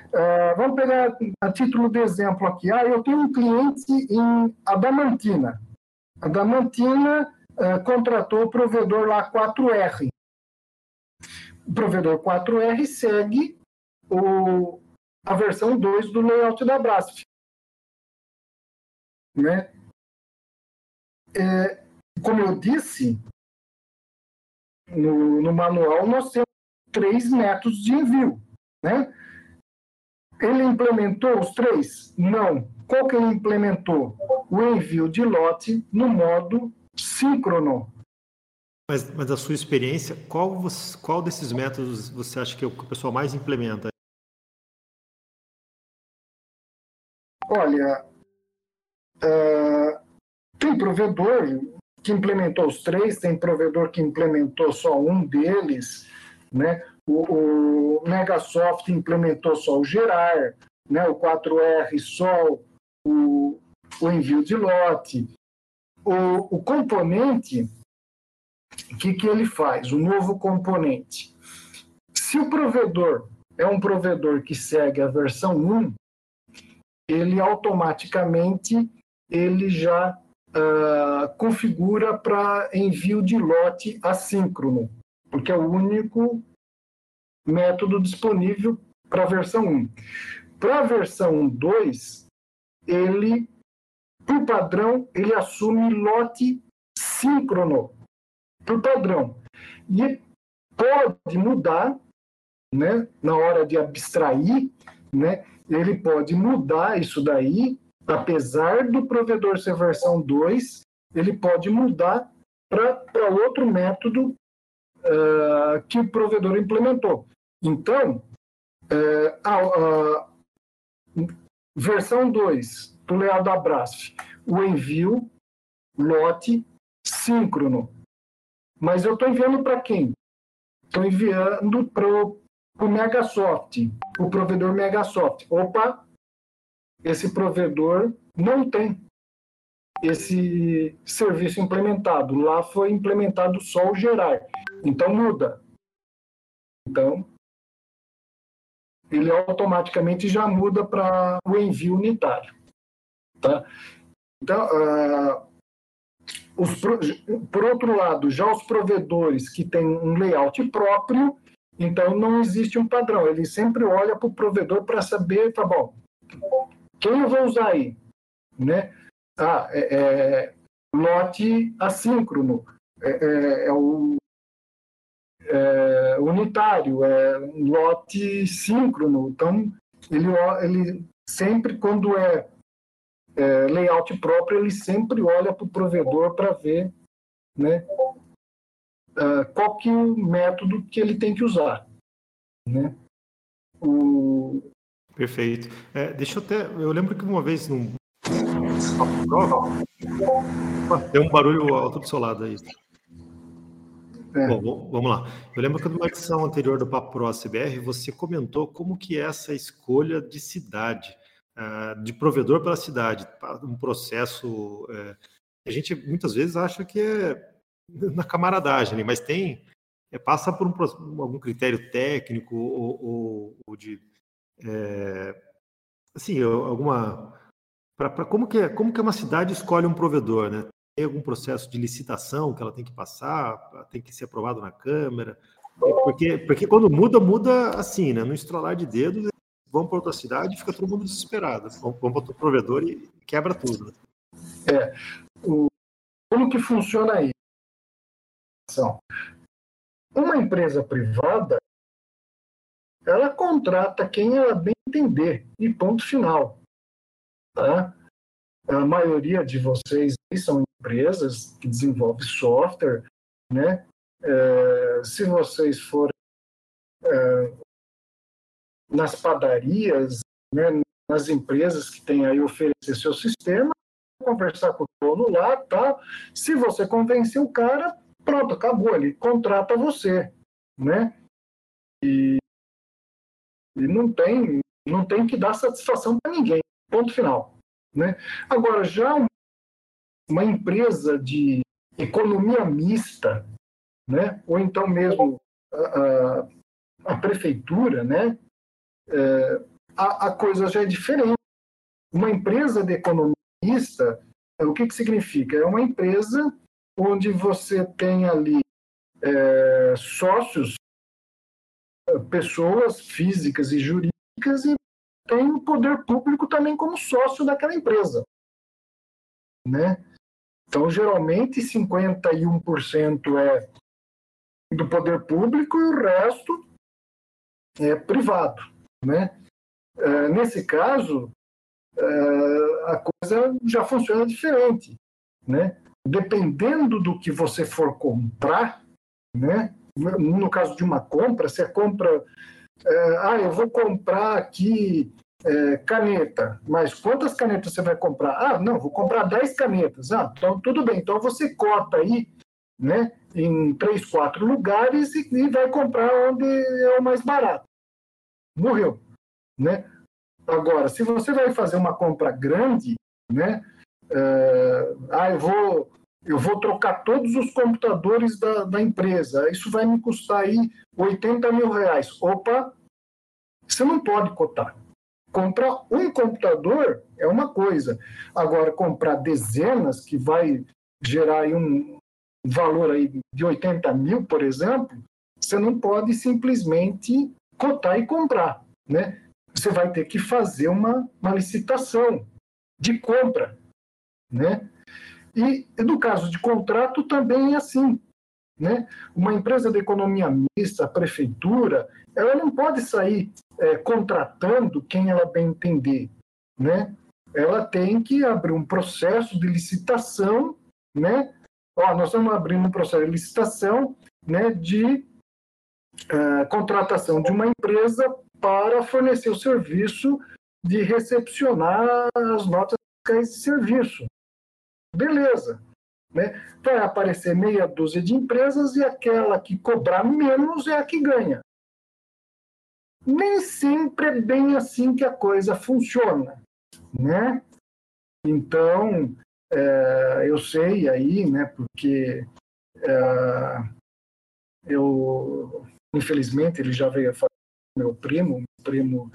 Uh, vamos pegar a título de exemplo aqui. Ah, eu tenho um cliente em Adamantina. Adamantina uh, contratou o provedor lá 4R. O provedor 4R segue o, a versão 2 do layout da Brasf. Né? É, como eu disse, no, no manual nós temos três métodos de envio. Né? Ele implementou os três? Não. Qual que ele implementou? O envio de lote no modo síncrono. Mas, mas a sua experiência, qual, qual desses métodos você acha que é que o pessoal mais implementa? Olha, uh, tem provedor que implementou os três, tem provedor que implementou só um deles, né? O, o Megasoft implementou só o gerar, né? O 4R só o, o envio de lote. O, o componente, o que, que ele faz? O novo componente. Se o provedor é um provedor que segue a versão 1, ele automaticamente ele já uh, configura para envio de lote assíncrono, porque é o único método disponível para a versão 1. Para a versão 2, ele, por padrão, ele assume lote síncrono, por padrão. E pode mudar, né, na hora de abstrair, né, ele pode mudar isso daí, apesar do provedor ser versão 2, ele pode mudar para outro método uh, que o provedor implementou. Então, uh, a, versão 2 do layout da Brasf, o envio lote síncrono. Mas eu estou enviando para quem? Estou enviando para o Megasoft, o provedor Megasoft. Opa, esse provedor não tem esse serviço implementado. Lá foi implementado só o gerar. Então muda. Então, ele automaticamente já muda para o envio unitário. Tá? Então, uh, os, por outro lado, já os provedores que têm um layout próprio, então não existe um padrão. Ele sempre olha para o provedor para saber, tá bom, quem eu vou usar aí? Né? Ah, é, é lote assíncrono, é, é, é o é, unitário, é um lote síncrono. Então, ele, ele sempre, quando é, é layout próprio, ele sempre olha para o provedor para ver né, uh, qual que é o método que ele tem que usar. Né? O... Perfeito. É, deixa eu até. Eu lembro que uma vez num. Tem um barulho alto do seu lado aí. É. Bom, vamos lá. Eu lembro que numa edição anterior do Papo Pro CBR, você comentou como que é essa escolha de cidade, uh, de provedor pela cidade, um processo. Uh, a gente muitas vezes acha que é na camaradagem, mas tem é, passa por um, algum critério técnico ou, ou, ou de é, assim alguma para como que é, como que uma cidade escolhe um provedor, né? Tem algum processo de licitação que ela tem que passar, tem que ser aprovado na Câmara? Porque, porque quando muda, muda assim, né? No estralar de dedos, vão para outra cidade e fica todo mundo desesperado. Vão, vão para outro provedor e quebra tudo. Né? É. O, como que funciona aí? Uma empresa privada, ela contrata quem ela bem entender, e ponto final. Tá? A maioria de vocês são empresas que desenvolvem software, né? É, se vocês forem é, nas padarias, né, nas empresas que têm aí oferecer seu sistema, conversar com o dono lá, tá? Se você convencer o cara, pronto, acabou, ele contrata você, né? E, e não tem não tem que dar satisfação para ninguém, ponto final. Né? Agora, já uma empresa de economia mista, né? ou então mesmo a, a, a prefeitura, né? É, a, a, coisa já é diferente. Uma empresa de economia mista, o que, que significa? É uma empresa onde você tem ali é, sócios, pessoas físicas e jurídicas, e tem o poder público também como sócio daquela empresa. Né? Então, geralmente, 51% é do poder público e o resto é privado. Né? É, nesse caso, é, a coisa já funciona diferente. Né? Dependendo do que você for comprar, né? no caso de uma compra, você compra é, ah, eu vou comprar aqui é, caneta, mas quantas canetas você vai comprar? Ah, não, vou comprar 10 canetas. Ah, então tudo bem, então você cota aí, né, em três, quatro lugares e, e vai comprar onde é o mais barato. Morreu, né? Agora, se você vai fazer uma compra grande, né, é, ah, eu vou eu vou trocar todos os computadores da, da empresa, isso vai me custar aí 80 mil reais. Opa, você não pode cotar. Comprar um computador é uma coisa. Agora, comprar dezenas, que vai gerar um valor aí de 80 mil, por exemplo, você não pode simplesmente cotar e comprar. Né? Você vai ter que fazer uma, uma licitação de compra. Né? E, no caso de contrato também é assim. Né? Uma empresa de economia mista, a prefeitura, ela não pode sair é, contratando quem ela bem entender. Né? Ela tem que abrir um processo de licitação. Né? Ó, nós estamos abrindo um processo de licitação né, de é, contratação de uma empresa para fornecer o serviço de recepcionar as notas fiscais de serviço. Beleza. Né? Vai aparecer meia dúzia de empresas e aquela que cobrar menos é a que ganha. Nem sempre é bem assim que a coisa funciona. Né? Então, é, eu sei aí, né, porque é, eu, infelizmente, ele já veio a meu primo, meu primo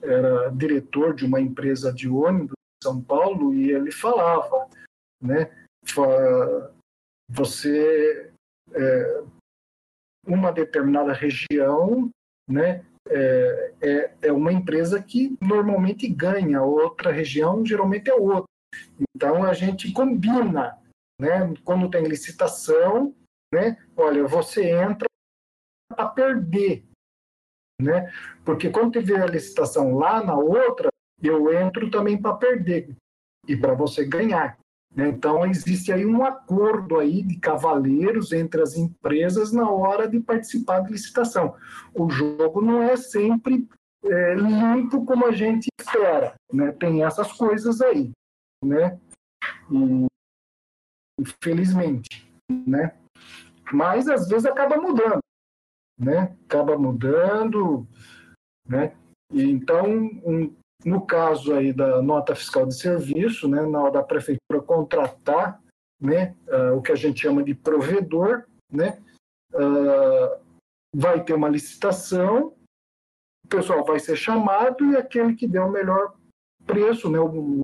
era diretor de uma empresa de ônibus em São Paulo e ele falava, né? Você é, uma determinada região, né? É, é, é uma empresa que normalmente ganha, outra região geralmente é outra. Então a gente combina, né? Quando tem licitação, né? Olha, você entra para perder, né? Porque quando tiver a licitação lá na outra, eu entro também para perder e para você ganhar. Então existe aí um acordo aí de cavaleiros entre as empresas na hora de participar da licitação. O jogo não é sempre é, limpo como a gente espera, né? Tem essas coisas aí, né? E, infelizmente, né? Mas às vezes acaba mudando né? Acaba mudando, né? E, então, um, no caso aí da nota fiscal de serviço, né, na hora da prefeitura contratar, né, uh, o que a gente chama de provedor, né, uh, vai ter uma licitação, o pessoal vai ser chamado e aquele que der o melhor preço, né, o,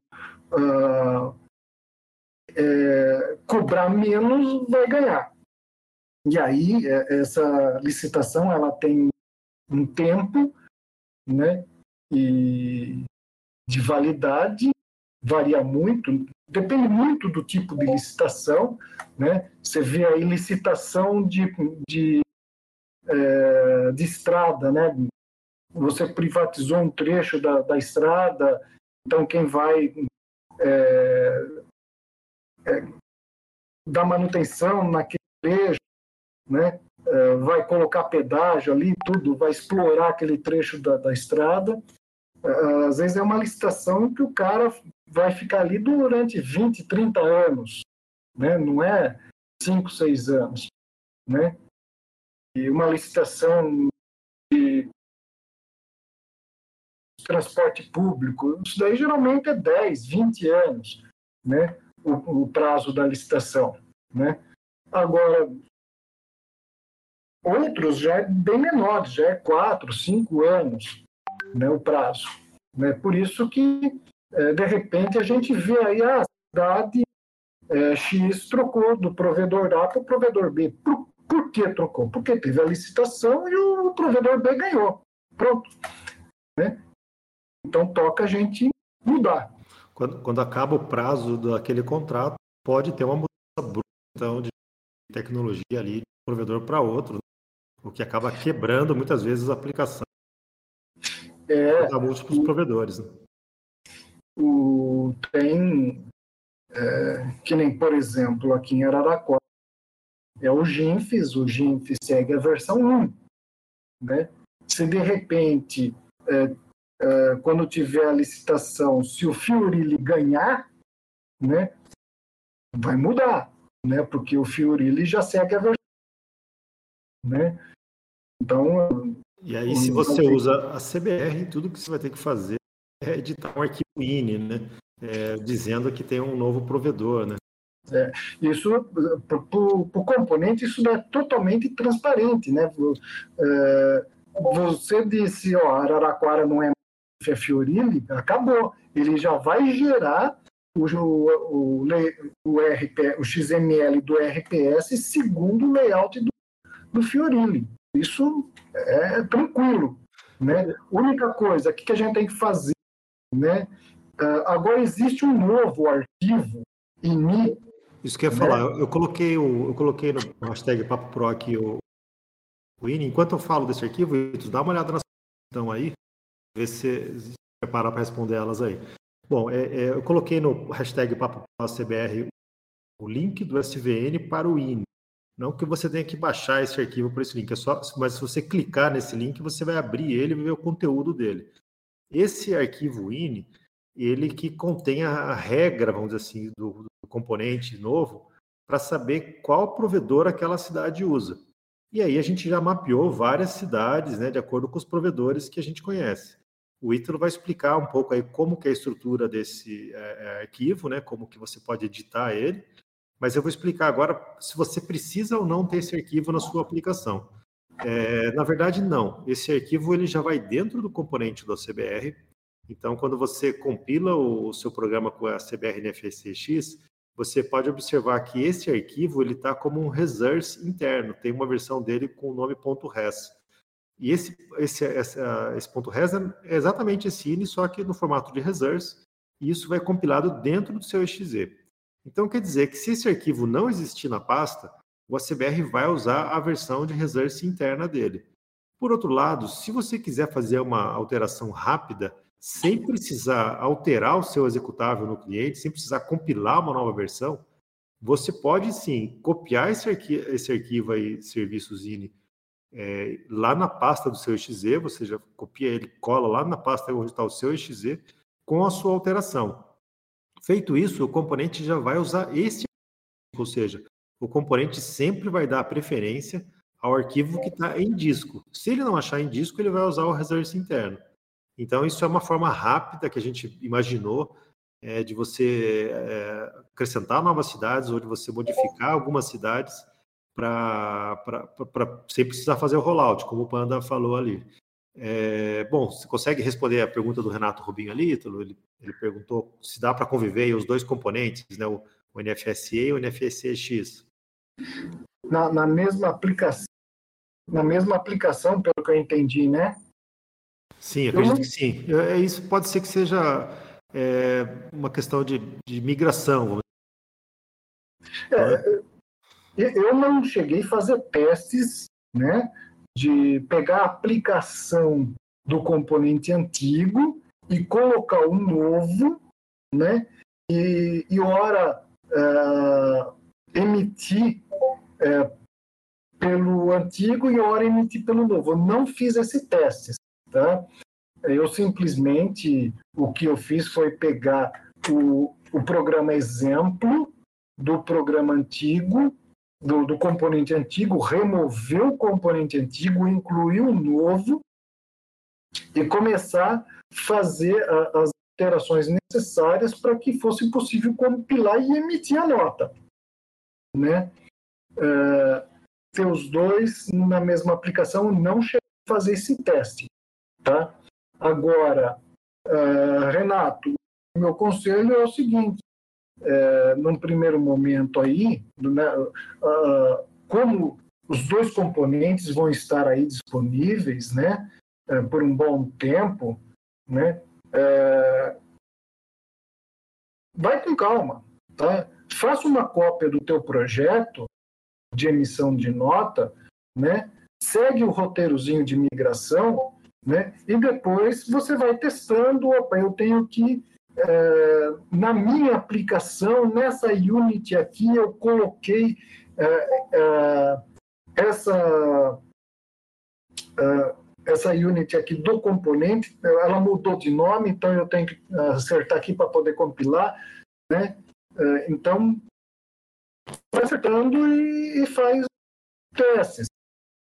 uh, é, cobrar menos vai ganhar. E aí, é, essa licitação ela tem um tempo né, e de validade, varia muito, depende muito do tipo de licitação. Né? Você vê aí licitação de, de, é, de estrada, né? você privatizou um trecho da, da estrada, então quem vai é, é, dar manutenção naquele trecho né? É, vai colocar pedágio ali, tudo, vai explorar aquele trecho da, da estrada. É, às vezes é uma licitação que o cara vai ficar ali durante 20, 30 anos, né? não é 5, 6 anos. Né? E uma licitação de transporte público, isso daí geralmente é 10, 20 anos, né? o, o prazo da licitação. Né? Agora, Outros já é bem menores, já é quatro, cinco anos né, o prazo. Né? Por isso que, é, de repente, a gente vê aí a cidade é, X trocou do provedor A para o provedor B. Por, por que trocou? Porque teve a licitação e o provedor B ganhou. Pronto. Né? Então toca a gente mudar. Quando, quando acaba o prazo daquele contrato, pode ter uma mudança bruta então, de tecnologia ali de um provedor para outro o que acaba quebrando muitas vezes a aplicação é, para múltiplos provedores. Né? O, tem, é, que nem, por exemplo, aqui em Araraquara, é o GINFES, o GINFES segue a versão 1. Né? Se de repente, é, é, quando tiver a licitação, se o Fiorilli ganhar, né, vai mudar, né, porque o Fiorilli já segue a versão né? Então. E aí, se você usa a CBR, tudo que você vai ter que fazer é editar um arquivo INI, né? É, dizendo que tem um novo provedor, né? É, isso, para o componente, isso é totalmente transparente, né? É, você disse, ó, Araraquara não é Fiorilli, acabou. Ele já vai gerar o, o, o, RP, o XML do RPS segundo o layout do do Fiorini. Isso é tranquilo. Né? Única coisa, o que a gente tem que fazer? Né? Uh, agora existe um novo arquivo INI. Isso que eu ia né? falar, eu, coloquei, o, eu coloquei no hashtag Papo Pro aqui o, o INI. Enquanto eu falo desse arquivo, dá uma olhada na então aí, ver se, se preparar para responder elas aí. Bom, é, é, eu coloquei no hashtag Papo Pro CBR o link do SVN para o INI. Não que você tenha que baixar esse arquivo por esse link, é só, mas se você clicar nesse link, você vai abrir ele e ver o conteúdo dele. Esse arquivo INI, ele que contém a regra, vamos dizer assim, do, do componente novo, para saber qual provedor aquela cidade usa. E aí a gente já mapeou várias cidades, né, de acordo com os provedores que a gente conhece. O Ítalo vai explicar um pouco aí como que é a estrutura desse é, arquivo, né, como que você pode editar ele, mas eu vou explicar agora se você precisa ou não ter esse arquivo na sua aplicação. É, na verdade, não. Esse arquivo ele já vai dentro do componente do CBR. Então, quando você compila o, seu programa com a CBR NFSX, você pode observar que esse arquivo ele está como um resource interno. Tem uma versão dele com o nome .res. E esse, esse, esse ponto .res é exatamente esse INI, só que no formato de resource. E isso vai compilado dentro do seu exe. Então, quer dizer que se esse arquivo não existir na pasta, o ACBR vai usar a versão de resource interna dele. Por outro lado, se você quiser fazer uma alteração rápida, sem precisar alterar o seu executável no cliente, sem precisar compilar uma nova versão, você pode sim copiar esse, arquivo, esse arquivo aí, serviços INI, é, lá na pasta do seu exe, você já copia ele, cola lá na pasta onde está o seu exe, com a sua alteração. Feito isso, o componente já vai usar esse, ou seja, o componente sempre vai dar preferência ao arquivo que está em disco. Se ele não achar em disco, ele vai usar o resource interno. Então, isso é uma forma rápida que a gente imaginou é, de você é, acrescentar novas cidades ou de você modificar algumas cidades para sem precisar fazer o rollout, como o Panda falou ali. É, bom, você consegue responder a pergunta do Renato Rubinho ali, Ítalo? Ele, ele perguntou se dá para conviver os dois componentes, né, o, o NFSE e o NFSEX na, na mesma aplicação, na mesma aplicação, pelo que eu entendi, né? Sim, acredito não... que sim. É, é, isso pode ser que seja é, uma questão de, de migração. É, eu não cheguei a fazer testes, né, de pegar a aplicação do componente antigo e colocar o um novo, né, e, e ora uh, emitir é, pelo antigo e hora emitir pelo novo. Eu não fiz esse teste, tá? Eu simplesmente, o que eu fiz foi pegar o, o programa exemplo do programa antigo, do, do componente antigo, remover o componente antigo, incluir o novo e começar a fazer a, as alterações necessárias para que fosse possível compilar e emitir a nota né? Uh, ter os dois na mesma aplicação, não cheguei a fazer esse teste, tá? Agora, uh, Renato, meu conselho é o seguinte, uh, num primeiro momento aí, uh, como os dois componentes vão estar aí disponíveis, né, por um bom tempo, né, vai com calma, tá? faça uma cópia do teu projeto de emissão de nota, né? Segue o roteirozinho de migração, né? E depois você vai testando. Opa, eu tenho que é, na minha aplicação nessa Unity aqui eu coloquei é, é, essa é, essa Unity aqui do componente, ela mudou de nome, então eu tenho que acertar aqui para poder compilar, né? É, então, vai acertando e, faz testes,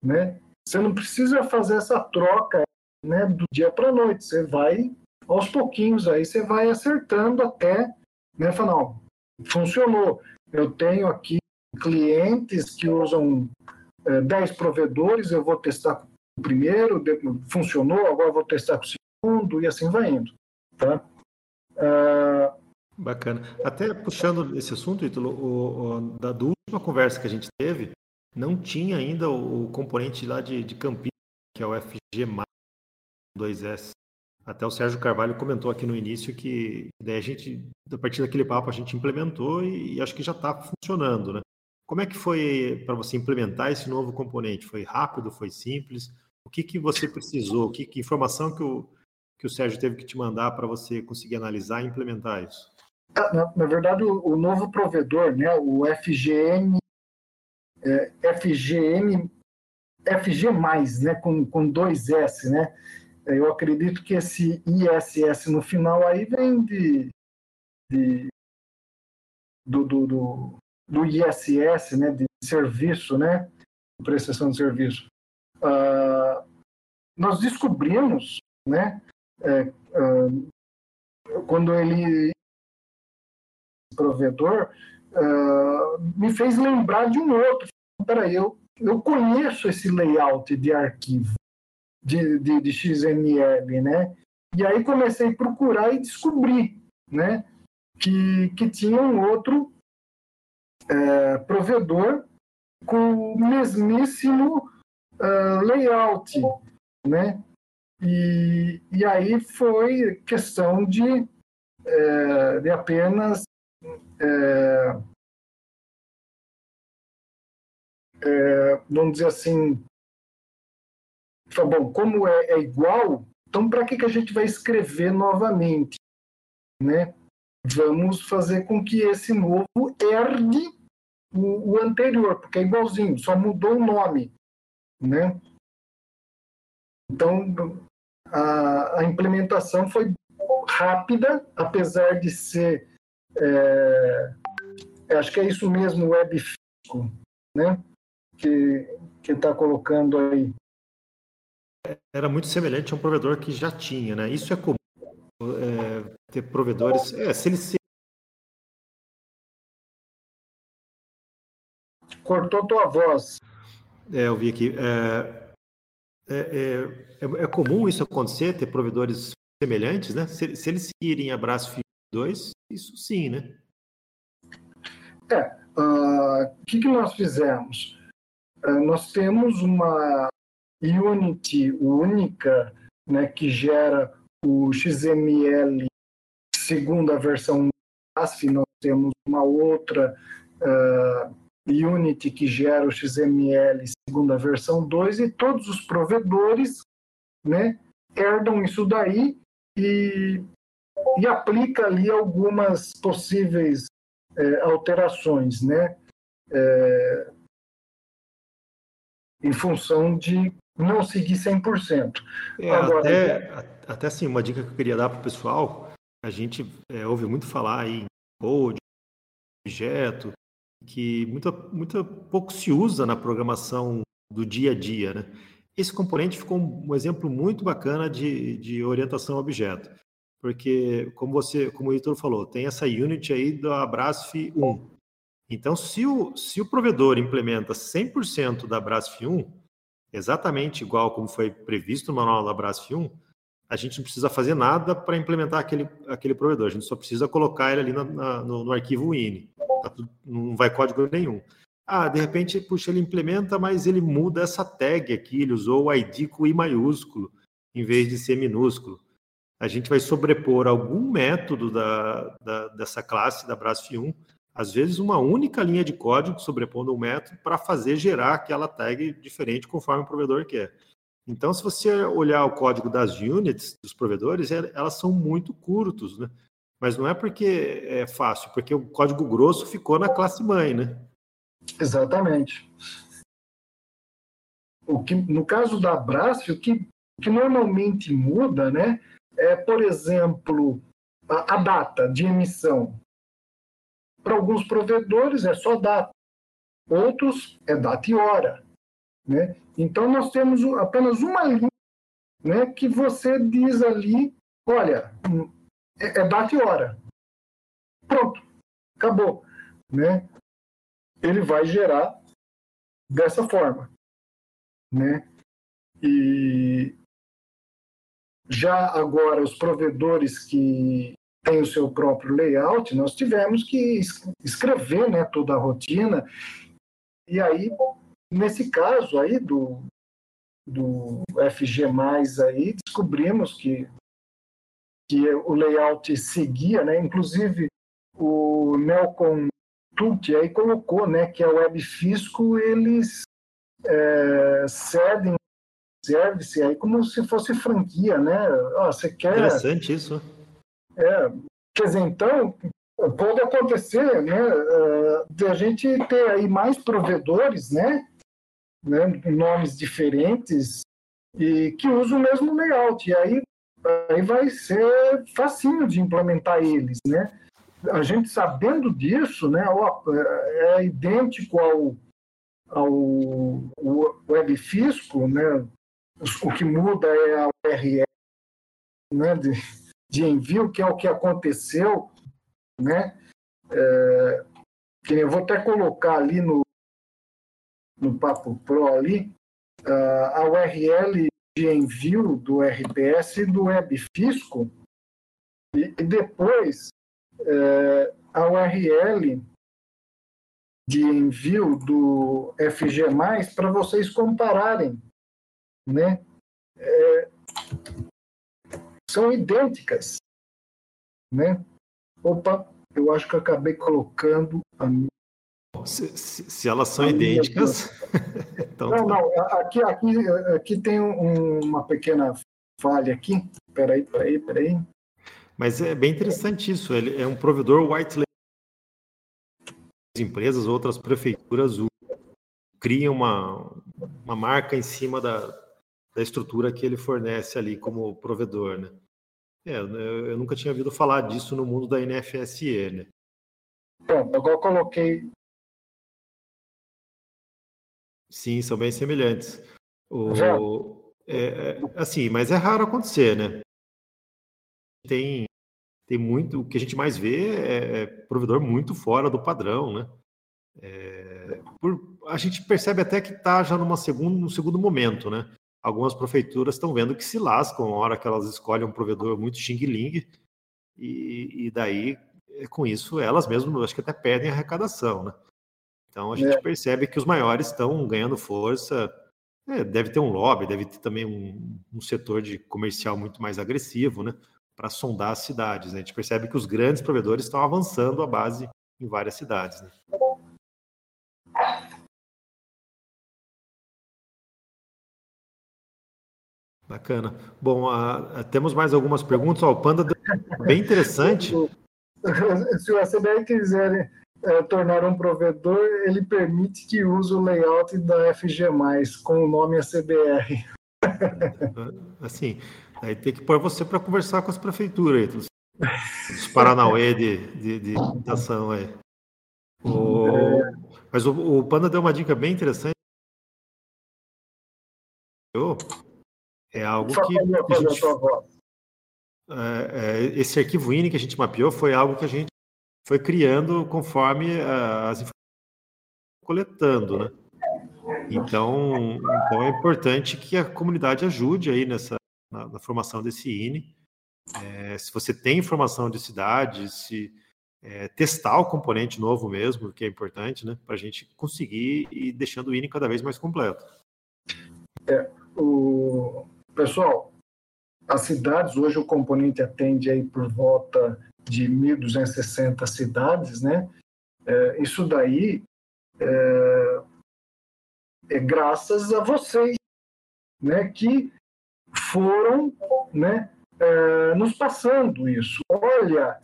né? Você não precisa fazer essa troca né, do dia para a noite. Você vai aos pouquinhos aí, você vai acertando até, né? Falar, não, funcionou. Eu tenho aqui clientes que usam é, 10 provedores, eu vou testar o primeiro, funcionou, agora vou testar com o segundo, e assim vai indo. Tá? Uh, Bacana. Até puxando esse assunto, Ítalo, o, o, da, da, última conversa que a gente teve, não tinha ainda o, o componente lá de, de Campinas, que é o FG 2S. Até o Sérgio Carvalho comentou aqui no início que daí a gente, a partir daquele papo, a gente implementou e, e acho que já está funcionando, né? Como é que foi para você implementar esse novo componente? Foi rápido? Foi simples? O que, que você precisou? Que, que informação que o, que o Sérgio teve que te mandar para você conseguir analisar e implementar isso? Ah, na, na verdade, o, o, novo provedor, né, o FGM, é, FGM, FG+, né, com, com dois S, né, eu acredito que esse ISS no final aí vem de, de do, do, do, do, ISS, né, de serviço, né, prestação de serviço. Uh, nós descobrimos, né, é, uh, quando ele provedor uh, me fez lembrar de um outro peraí, eu, eu conheço esse layout de arquivo de, de, de XML, né? E aí comecei a procurar e descobri, né? Que, que tinha um outro é, provedor com o mesmíssimo uh, layout, né? E, e aí foi questão de, é, de apenas é, é, vamos dizer assim, bom, como é, é igual, então para que, que a gente vai escrever novamente, né? Vamos fazer com que esse novo herde o, o anterior, porque é igualzinho, só mudou o nome, né? Então, a, a implementação foi rápida, apesar de ser, é, acho que é isso mesmo, web né? Que está colocando aí. Era muito semelhante a um provedor que já tinha, né? Isso é comum é, ter provedores. É, se eles se... Cortou tua voz. É, eu vi aqui. É, é, é, é, é, comum isso acontecer, ter provedores semelhantes, né? Se, se eles seguirem a Brasf 2, isso sim, né? É, uh, o que, que nós fizemos? Uh, nós temos uma Unity única, né, que gera o XML segundo a versão ASF, nós temos uma outra uh, Unity que gera o XML segundo a versão 2 e todos os provedores né, herdam isso daí e, e aplica ali algumas possíveis é, alterações, né? É, em função de não seguir 100%. É, Agora, até, até assim, uma dica que eu queria dar para o pessoal, a gente é, ouve muito falar em code, objeto, que muita, muita pouco se usa na programação do dia a dia, né? Esse componente ficou um exemplo muito bacana de, de orientação a objeto, porque como você, como o Heitor falou, tem essa unit aí da Brasf 1. Então, se o, se o provedor implementa 100% da Brasf 1, exatamente igual como foi previsto no manual da Brasf 1, a gente não precisa fazer nada para implementar aquele, aquele provedor, a gente só precisa colocar ele ali na, na, no, no, arquivo INI. Tá não vai código nenhum. Ah, de repente, puxa, ele implementa, mas ele muda essa tag aqui, ele usou o ID com I maiúsculo, em vez de ser minúsculo. A gente vai sobrepor algum método da, da dessa classe da Brasf 1 às vezes uma única linha de código sobrepondo um método para fazer gerar aquela tag diferente conforme o provedor quer. Então, se você olhar o código das units dos provedores, elas são muito curtos, né? Mas não é porque é fácil, porque o código grosso ficou na classe mãe, né? Exatamente. O que, no caso da Brasf, o que, o que normalmente muda, né, é, por exemplo, a, a data de emissão. Para alguns provedores é só data, outros é data e hora. Né? Então, nós temos apenas uma linha né, que você diz ali: olha, é, é data e hora. Pronto, acabou. Né? Ele vai gerar dessa forma. Né? E já agora, os provedores que tem o seu próprio layout, nós tivemos que escrever né, toda a rotina. E aí, nesse caso aí do, do FG+, aí, descobrimos que, que o layout seguia, né? inclusive o Nelcon Tucci aí colocou né, que a Webfisco eles é, cedem service aí como se fosse franquia, né? Oh, você quer... Interessante isso. É, quer dizer, então, pode acontecer né, é, de a gente ter aí mais provedores, né, né, nomes diferentes, e que usam o mesmo layout. E aí, aí vai ser facinho de implementar eles, né? A gente sabendo disso, né, ó, é idêntico ao, ao webfisco, né? O que muda é a URL, né, de, de envio, que é o que aconteceu, né? É, que eu vou até colocar ali no, no Papo Pro ali, a URL de envio do RPS e do WebFisco, e, e depois é, a URL de envio do FG+, para vocês compararem, né? São idênticas, né? Opa, eu acho que eu acabei colocando a minha se, se, se, elas são idênticas. então, não, tá. não, aqui, aqui, aqui tem um, uma pequena falha aqui. Peraí, peraí, peraí. Mas é bem interessante isso. Ele é um provedor white label. Empresas, outras prefeituras criam uma, uma marca em cima da, da estrutura que ele fornece ali como provedor, né? É, eu, nunca tinha ouvido falar disso no mundo da NFSE, né? Pronto, agora eu coloquei Sim, são bem semelhantes. O, é, é, assim, mas é raro acontecer, né? Tem, tem muito. O que a gente mais vê é, é provedor muito fora do padrão, né? É, por, a gente percebe até que está já numa segundo, num segundo momento, né? Algumas prefeituras estão vendo que se lascam a hora que elas escolhem um provedor muito xing-ling, e, e daí, é, com isso, elas mesmas acho que até perdem a arrecadação, né? Então a gente é. percebe que os maiores estão ganhando força. É, deve ter um lobby, deve ter também um, um setor de comercial muito mais agressivo, né? Para sondar as cidades. Né? A gente percebe que os grandes provedores estão avançando a base em várias cidades. Né? Bacana. Bom, uh, temos mais algumas perguntas. Ó, o Panda bem interessante. Se o CBR quiser é, tornar um provedor, ele permite que use o layout da FG+, com o nome ACBR. Assim, aí tem que pôr você para conversar com as prefeituras, os, os Paranauê de, de, de ação aí. O. Mas o, o Panda deu uma dica bem interessante. É algo que, que gente, é, é, esse arquivo INI que a gente mapeou foi algo que a gente foi criando conforme as informações coletando, né? Então, então é importante que a comunidade ajude aí nessa na, na formação desse INE. É, se você tem informação de cidade, se é, testar o componente novo mesmo, que é importante, né? Para a gente conseguir ir deixando o INE cada vez mais completo. É, o... Pessoal, as cidades, hoje o componente atende aí por volta de 1.260 cidades, né? É, isso daí é, é, graças a vocês, né? Que foram, né? É, nos passando isso. Olha,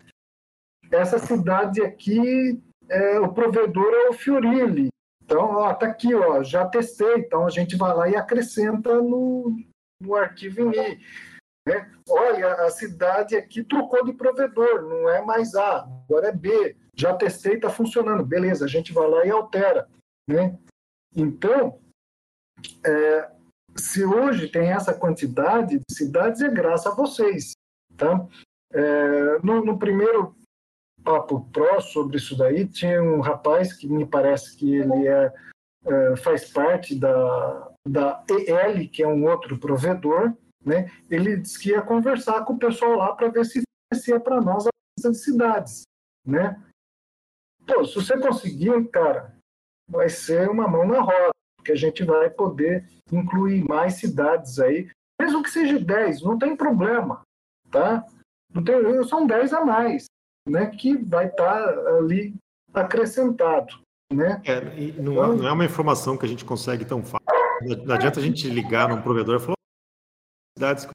essa cidade aqui, é, o provedor é o Fiorilli. Então, ó, tá aqui, ó, já testei. Então a gente vai lá e acrescenta no, no arquivo INI. Né? Olha, a cidade aqui trocou de provedor, não é mais A, agora é B. Já testei, está funcionando. Beleza, a gente vai lá e altera. Né? Então, é, se hoje tem essa quantidade de cidades, é graças a vocês. Tá? É, no, no, primeiro papo pró sobre isso daí, tinha um rapaz que me parece que ele é, é faz parte da, da EL, que é um outro provedor, né? Ele disse que ia conversar com o pessoal lá para ver se fornecia para nós a lista de cidades, né? Pô, se você conseguir, cara, vai ser uma mão na roda, porque a gente vai poder incluir mais cidades aí, mesmo que seja 10, não tem problema, tá? Não tem, são 10 a mais, né? Que vai estar tá ali acrescentado, né? É, não, então, não, é uma informação que a gente consegue tão fácil. Não adianta a gente ligar num provedor e falar, cidades.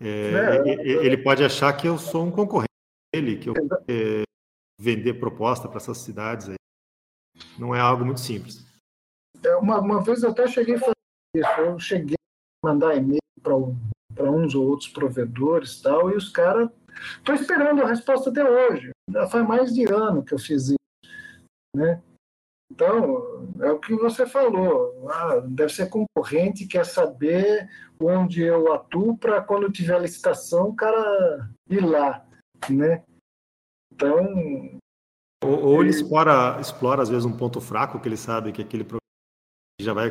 É, é, ele pode achar que eu sou um concorrente dele, que eu é, vender proposta para essas cidades aí. Não é algo muito simples. É, uma, uma vez eu até cheguei a fazer isso. Eu cheguei a mandar e-mail para uns ou outros provedores tal, e os caras. Estou esperando a resposta até hoje. Já faz mais de ano que eu fiz isso. Né? Então, é o que você falou. Ah, deve ser concorrente, quer saber onde eu atuo para quando tiver licitação o cara ir lá, né? Então, Ou, ou ele explora, explora, às vezes, um ponto fraco que ele sabe que aquele já vai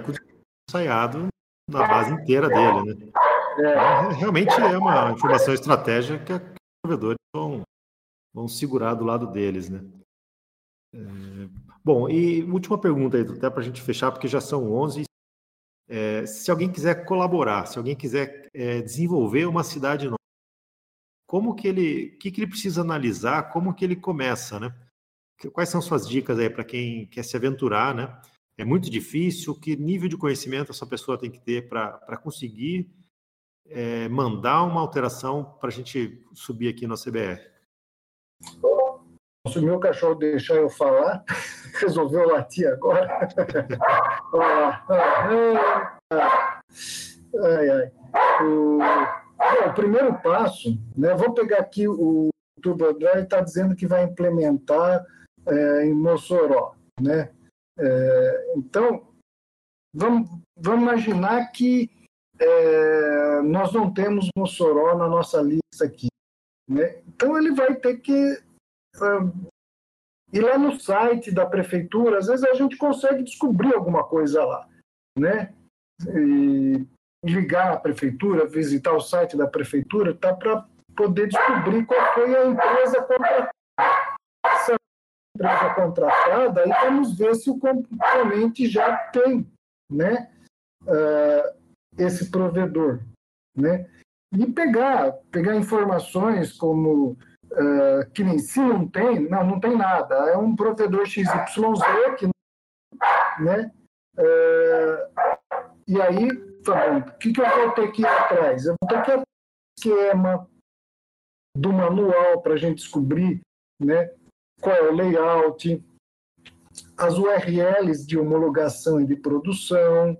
ensaiado na base inteira dele, né? É. Realmente é uma informação estratégica que os provedores vão, vão segurar do lado deles, né? Bom, e última pergunta aí, até para a gente fechar, porque já são 11. É, se alguém quiser colaborar, se alguém quiser é, desenvolver uma cidade nova, como que ele, o que, que ele precisa analisar, como que ele começa, né? Quais são suas dicas aí para quem quer se aventurar, né? É muito difícil, que nível de conhecimento essa pessoa tem que ter para conseguir é, mandar uma alteração para a gente subir aqui no CBR? Se o meu cachorro deixar eu falar, resolveu latir agora. ai, ai. O, bom, o primeiro passo, né, vou pegar aqui o Turbo Android está dizendo que vai implementar é, em Mossoró. Né? É, então, vamos, vamos imaginar que é, nós não temos Mossoró na nossa lista aqui. Né? Então, ele vai ter que ir lá no site da prefeitura. Às vezes, a gente consegue descobrir alguma coisa lá. Né? E ligar à prefeitura, visitar o site da prefeitura, tá para poder descobrir qual foi a empresa contratada. Se a empresa contratada, aí vamos ver se o componente já tem né, uh, esse provedor. Né? E pegar, pegar informações como uh, que nem se não tem, não, não tem nada. É um provedor XYZ que né? Uh, e aí, tá o que, que eu vou ter que ir atrás? Eu vou ter que ir esquema do manual para a gente descobrir né, qual é o layout, as URLs de homologação e de produção,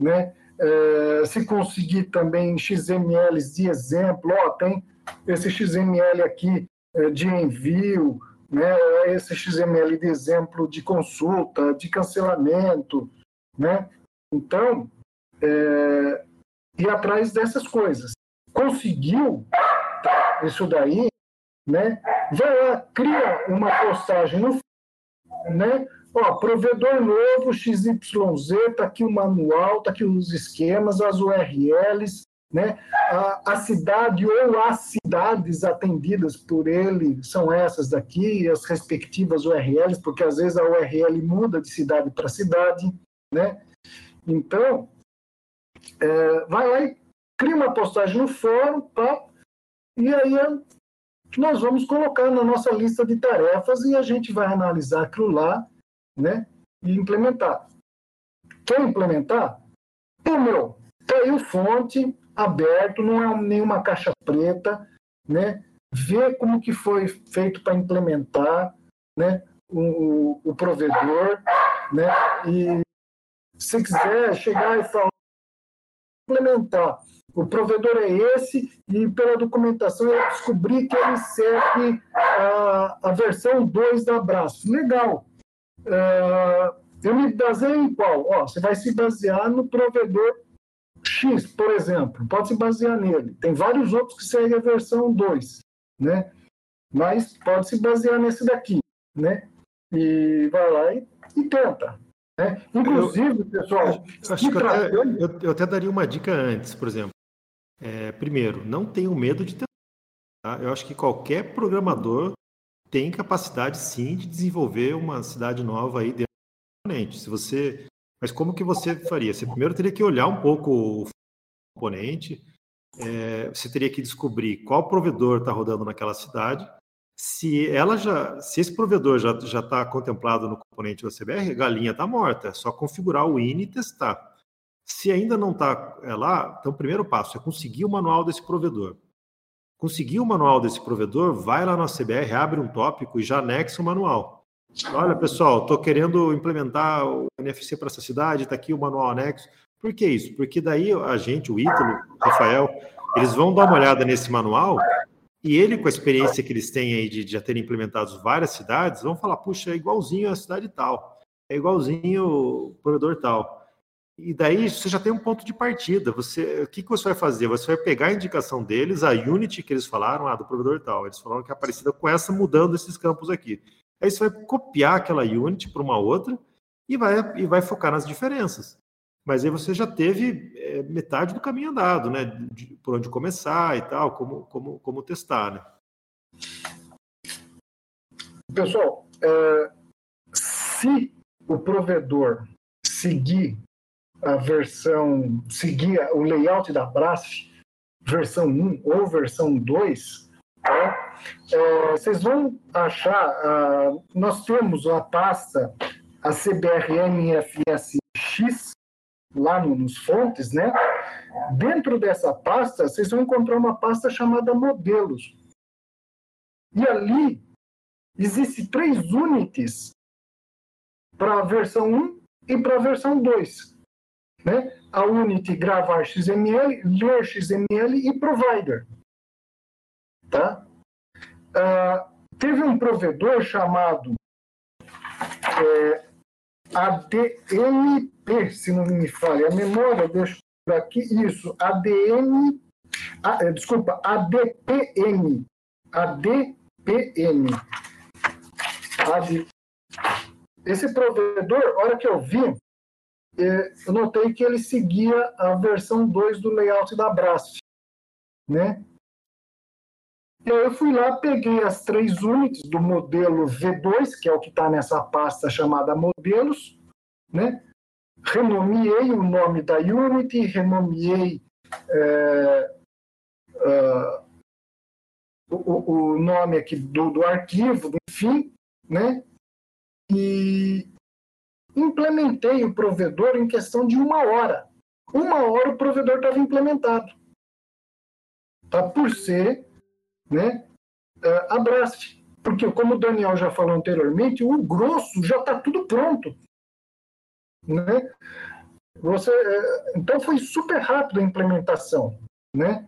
né? É, se conseguir também XMLs de exemplo, ó, tem esse XML aqui é, de envio, né? esse XML de exemplo de consulta, de cancelamento, né? Então, é, atrás dessas coisas. Conseguiu isso daí, né? Vai lá, cria uma postagem no né? Ó, provedor novo, XYZ, tá aqui o manual, tá aqui os esquemas, as URLs, né? A, a, cidade ou as cidades atendidas por ele são essas daqui, as respectivas URLs, porque às vezes a URL muda de cidade para cidade, né? Então, é, vai lá e cria uma postagem no fórum? E aí nós vamos colocar na nossa lista de tarefas e a gente vai analisar aquilo lá, né? E implementar. Quer implementar? Pô, meu, o fonte aberto, não é nenhuma caixa preta, né? Vê como que foi feito para implementar, né? O, o, provedor, né? E se quiser chegar e falar implementar o provedor é esse, e pela documentação eu descobri que ele serve a, a versão 2 da Abraço. Legal. Uh, eu me baseio em qual? Ó, você vai se basear no provedor X, por exemplo. Pode se basear nele. Tem vários outros que seguem a versão 2, né? Mas pode se basear nesse daqui, né? E vai lá e, e tenta. Né? Inclusive, eu, pessoal. Acho que eu até, eu, eu até daria uma dica antes, por exemplo. É, primeiro, não tenham medo de ter. Tá? Eu acho que qualquer programador tem capacidade sim de desenvolver uma cidade nova aí dentro do componente. Se você, mas como que você faria? Você primeiro teria que olhar um pouco o componente. É, você teria que descobrir qual provedor está rodando naquela cidade. Se ela já, se esse provedor já já está contemplado no componente da CBR, galinha está morta. É só configurar o INI e testar. Se ainda não está é, lá, então o primeiro passo é conseguir o manual desse provedor. Conseguir o manual desse provedor, vai lá na CBR, abre um tópico e já anexa o manual. Olha, pessoal, estou querendo implementar o NFC para essa cidade, está aqui o manual anexo. Por que isso? Porque daí a gente, o Ítalo, o Rafael, eles vão dar uma olhada nesse manual e ele, com a experiência que eles têm aí de, de já terem implementado várias cidades, vão falar, puxa, é igualzinho a cidade tal, é igualzinho o provedor tal. E daí você já tem um ponto de partida. Você, o que, que você vai fazer? Você vai pegar a indicação deles, a Unity que eles falaram, ah, do provedor tal. Eles falaram que é parecida com essa, mudando esses campos aqui. Aí você vai copiar aquela unit para uma outra e vai, e vai focar nas diferenças. Mas aí você já teve é, metade do caminho andado, né? De, por onde começar e tal, como, como, como testar, né? Pessoal, é, se o provedor seguir a versão, seguir o layout da Brasf, versão 1 ou versão 2, tá? é, vocês vão achar, uh, nós temos a pasta, a CBRNFSX, lá no, nos fontes, né? Dentro dessa pasta, vocês vão encontrar uma pasta chamada modelos. E ali existem três unidades para a versão 1 e para a versão 2. Né? A unit gravar XML, ler XML e provider. Tá? Uh, teve um provedor chamado é, ADMP, se não me falha a memória, deixa eu aqui, isso, ADM, a, é, desculpa, ADPM, ADPM. AD, esse provedor, hora que eu vi, é, eu notei que ele seguia a versão 2 do layout da Brasf, né? E aí eu fui lá, peguei as três unidades do modelo V2, que é o que está nessa pasta chamada modelos, né? Renomeei o nome da unit, renomeei é, uh, o, o, nome aqui do, do arquivo, enfim, né? e implementei o provedor em questão de uma hora. Uma hora o provedor estava implementado. Tá? Por ser né, é, a Brasf. Porque, como o Daniel já falou anteriormente, o grosso já está tudo pronto. Né? Você, é, então foi super rápido a implementação. Né?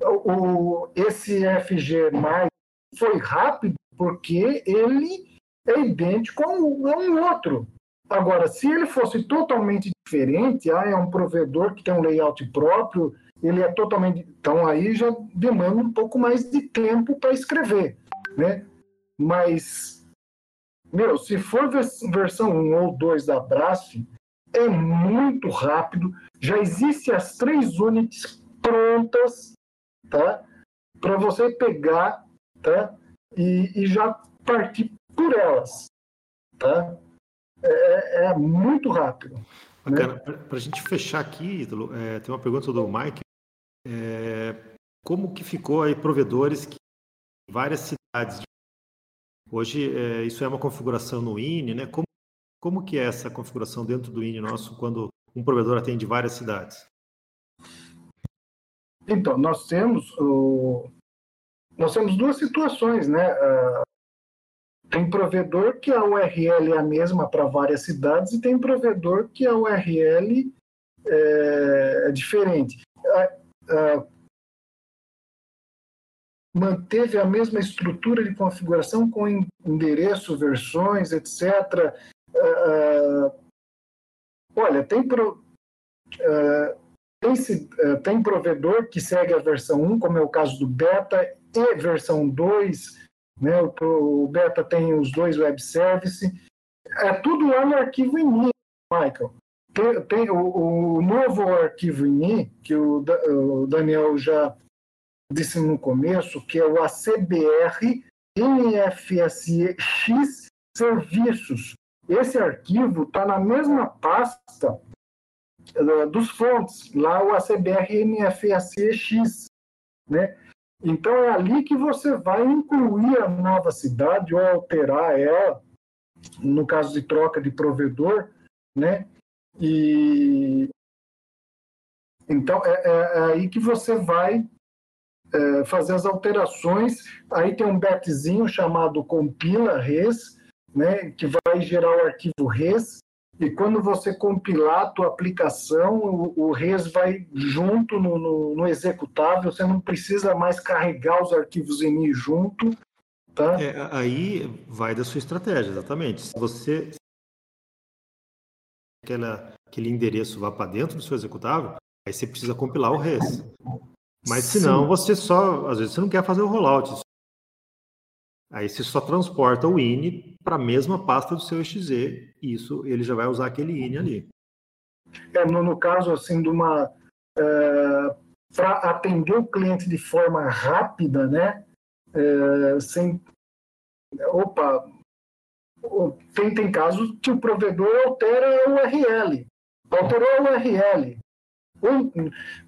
O, esse FG mais foi rápido porque ele é idêntico a um, a um outro. Agora, se ele fosse totalmente diferente, ah, é um provedor que tem um layout próprio, ele é totalmente. Então, aí já demanda um pouco mais de tempo para escrever, né? Mas, meu, se for versão 1 ou 2 da Brasf, é muito rápido. Já existem as três unidades prontas, tá? Para você pegar, tá? E, e já partir por elas. Tá? É, é muito rápido. Né? Para a gente fechar aqui, é, tem uma pergunta do Mike. É, como que ficou aí provedores que várias cidades? Hoje é, isso é uma configuração no INE, né? Como, como que é essa configuração dentro do INE nosso quando um provedor atende várias cidades? Então, nós temos o... nós temos duas situações, né? Uh, tem provedor que a URL é a mesma para várias cidades e tem provedor que a URL é, é diferente. Manteve a mesma estrutura de configuração com endereço, versões, etc. olha, tem, pro, tem, tem provedor que segue a versão 1, como é o caso do beta, e versão 2 né? O, o Beta tem os dois web services. É tudo lá no arquivo INI, Michael. Tem, tem o, o, novo arquivo INI, que o, o, Daniel já disse no começo, que é o ACBR NFSX Serviços. Esse arquivo está na mesma pasta uh, dos fontes, lá o ACBR NFSX, né? Então é ali que você vai incluir a nova cidade ou alterar ela, no caso de troca de provedor, né? E então é, é, é aí que você vai é, fazer as alterações. Aí tem um betzinho chamado compila res, né? Que vai gerar o arquivo res e quando você compilar a tua aplicação, o, o res vai junto no, no, no, executável, você não precisa mais carregar os arquivos INI junto. Tá? É, aí vai da sua estratégia, exatamente. Se você aquela, aquele endereço vá para dentro do seu executável, aí você precisa compilar o res. Mas se não, você só, às vezes você não quer fazer o rollout, Aí você só transporta o INI para a mesma pasta do seu exe, e isso ele já vai usar aquele INI ali. É, no, no caso assim de uma é, para atender o cliente de forma rápida, né? É, sem opa, tem, tem casos que o provedor altera o URL, alterou o URL.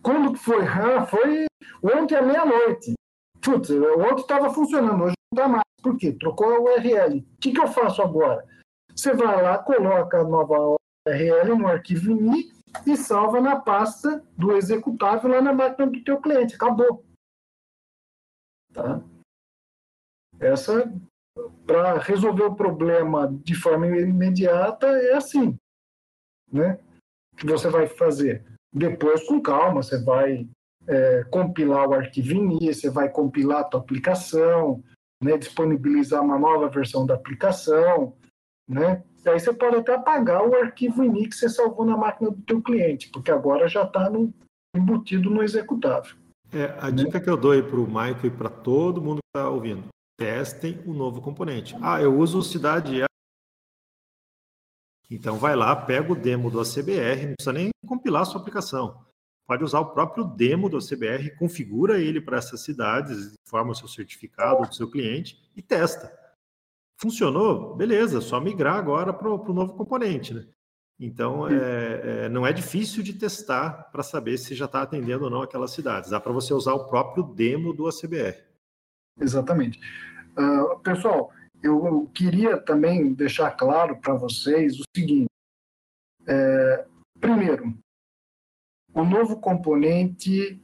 Quando foi? Ah, foi ontem à meia-noite. Putz, ontem estava funcionando, hoje não está mais. Por quê? Trocou a URL. O que, que eu faço agora? Você vai lá, coloca a nova URL no arquivo INI e salva na pasta do executável lá na máquina do teu cliente. Acabou. Tá? Essa, para resolver o problema de forma imediata, é assim. Né? que você vai fazer? Depois, com calma, você vai é, compilar o arquivo INI, você vai compilar a tua aplicação, né, disponibilizar uma nova versão da aplicação, né? E aí você pode até apagar o arquivo INI que você salvou na máquina do teu cliente, porque agora já está embutido no executável. É, a dica que eu dou aí para o Michael e para todo mundo que está ouvindo, testem o novo componente. Ah, eu uso Cidade então vai lá, pega o demo do ACBR, não precisa nem compilar a sua aplicação. Pode usar o próprio demo do ACBR, configura ele para essas cidades, forma o seu certificado do seu cliente e testa. Funcionou? Beleza, só migrar agora para o novo componente. Né? Então, é, é, não é difícil de testar para saber se já está atendendo ou não aquelas cidades. Dá para você usar o próprio demo do ACBR. Exatamente. Uh, pessoal, eu queria também deixar claro para vocês o seguinte: é, primeiro, o novo componente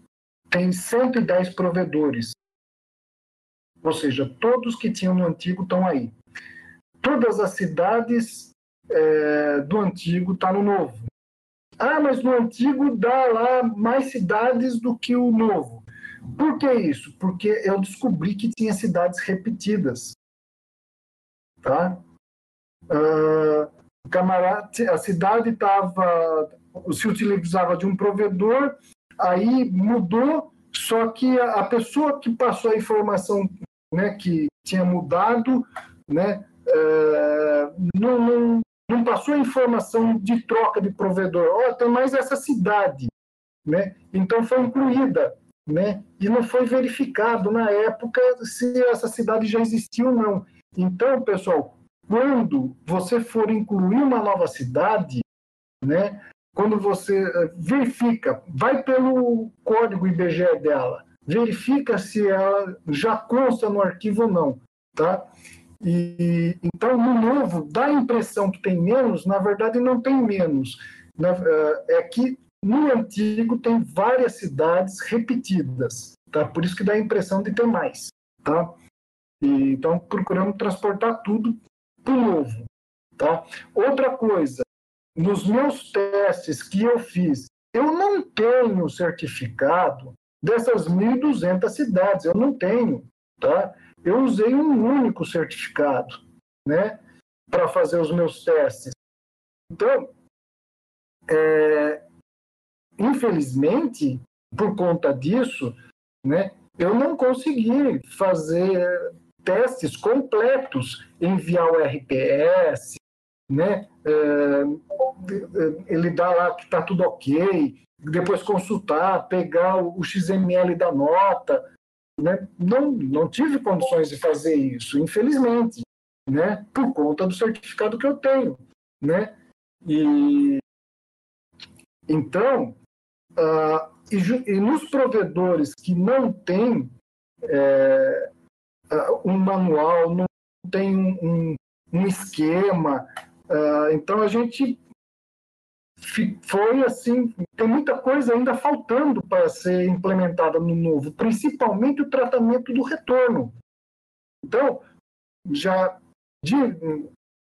tem 110 provedores, ou seja, todos que tinham no antigo estão aí. Todas as cidades é, do antigo estão tá no novo. Ah, mas no antigo dá lá mais cidades do que o novo. Por que isso? Porque eu descobri que tinha cidades repetidas. Tá? Uh, camarada, a cidade estava se utilizava de um provedor, aí mudou, só que a, pessoa que passou a informação né, que tinha mudado, né, uh, não, não, não, passou a informação de troca de provedor. Oh, tem mais essa cidade, né? Então foi incluída, né? E não foi verificado na época se essa cidade já existia ou não. Então, pessoal, quando você for incluir uma nova cidade, né, quando você eh, verifica, vai pelo código IBGE dela, verifica se ela já consta no arquivo ou não, tá? E, então, no novo, dá a impressão que tem menos, na verdade não tem menos. Na, eh, é que no antigo tem várias cidades repetidas, tá? Por isso que dá a impressão de ter mais, tá? E, então, procuramos transportar tudo para o novo. Tá? Outra coisa, nos meus testes que eu fiz, eu não tenho certificado dessas 1.200 cidades, eu não tenho. Tá? Eu usei um único certificado né, para fazer os meus testes. Então, é, infelizmente, por conta disso, né, eu não consegui fazer testes completos, enviar o RPS, né? É, ele dá lá que está tudo ok, depois consultar, pegar o XML da nota, né? Não, não tive condições de fazer isso, infelizmente, né? Por conta do certificado que eu tenho, né? E então, uh, e, e, nos provedores que não têm é, uh, um manual, não tem um, um esquema. Uh, então a gente foi assim, tem muita coisa ainda faltando para ser implementada no novo, principalmente o tratamento do retorno. Então, já de,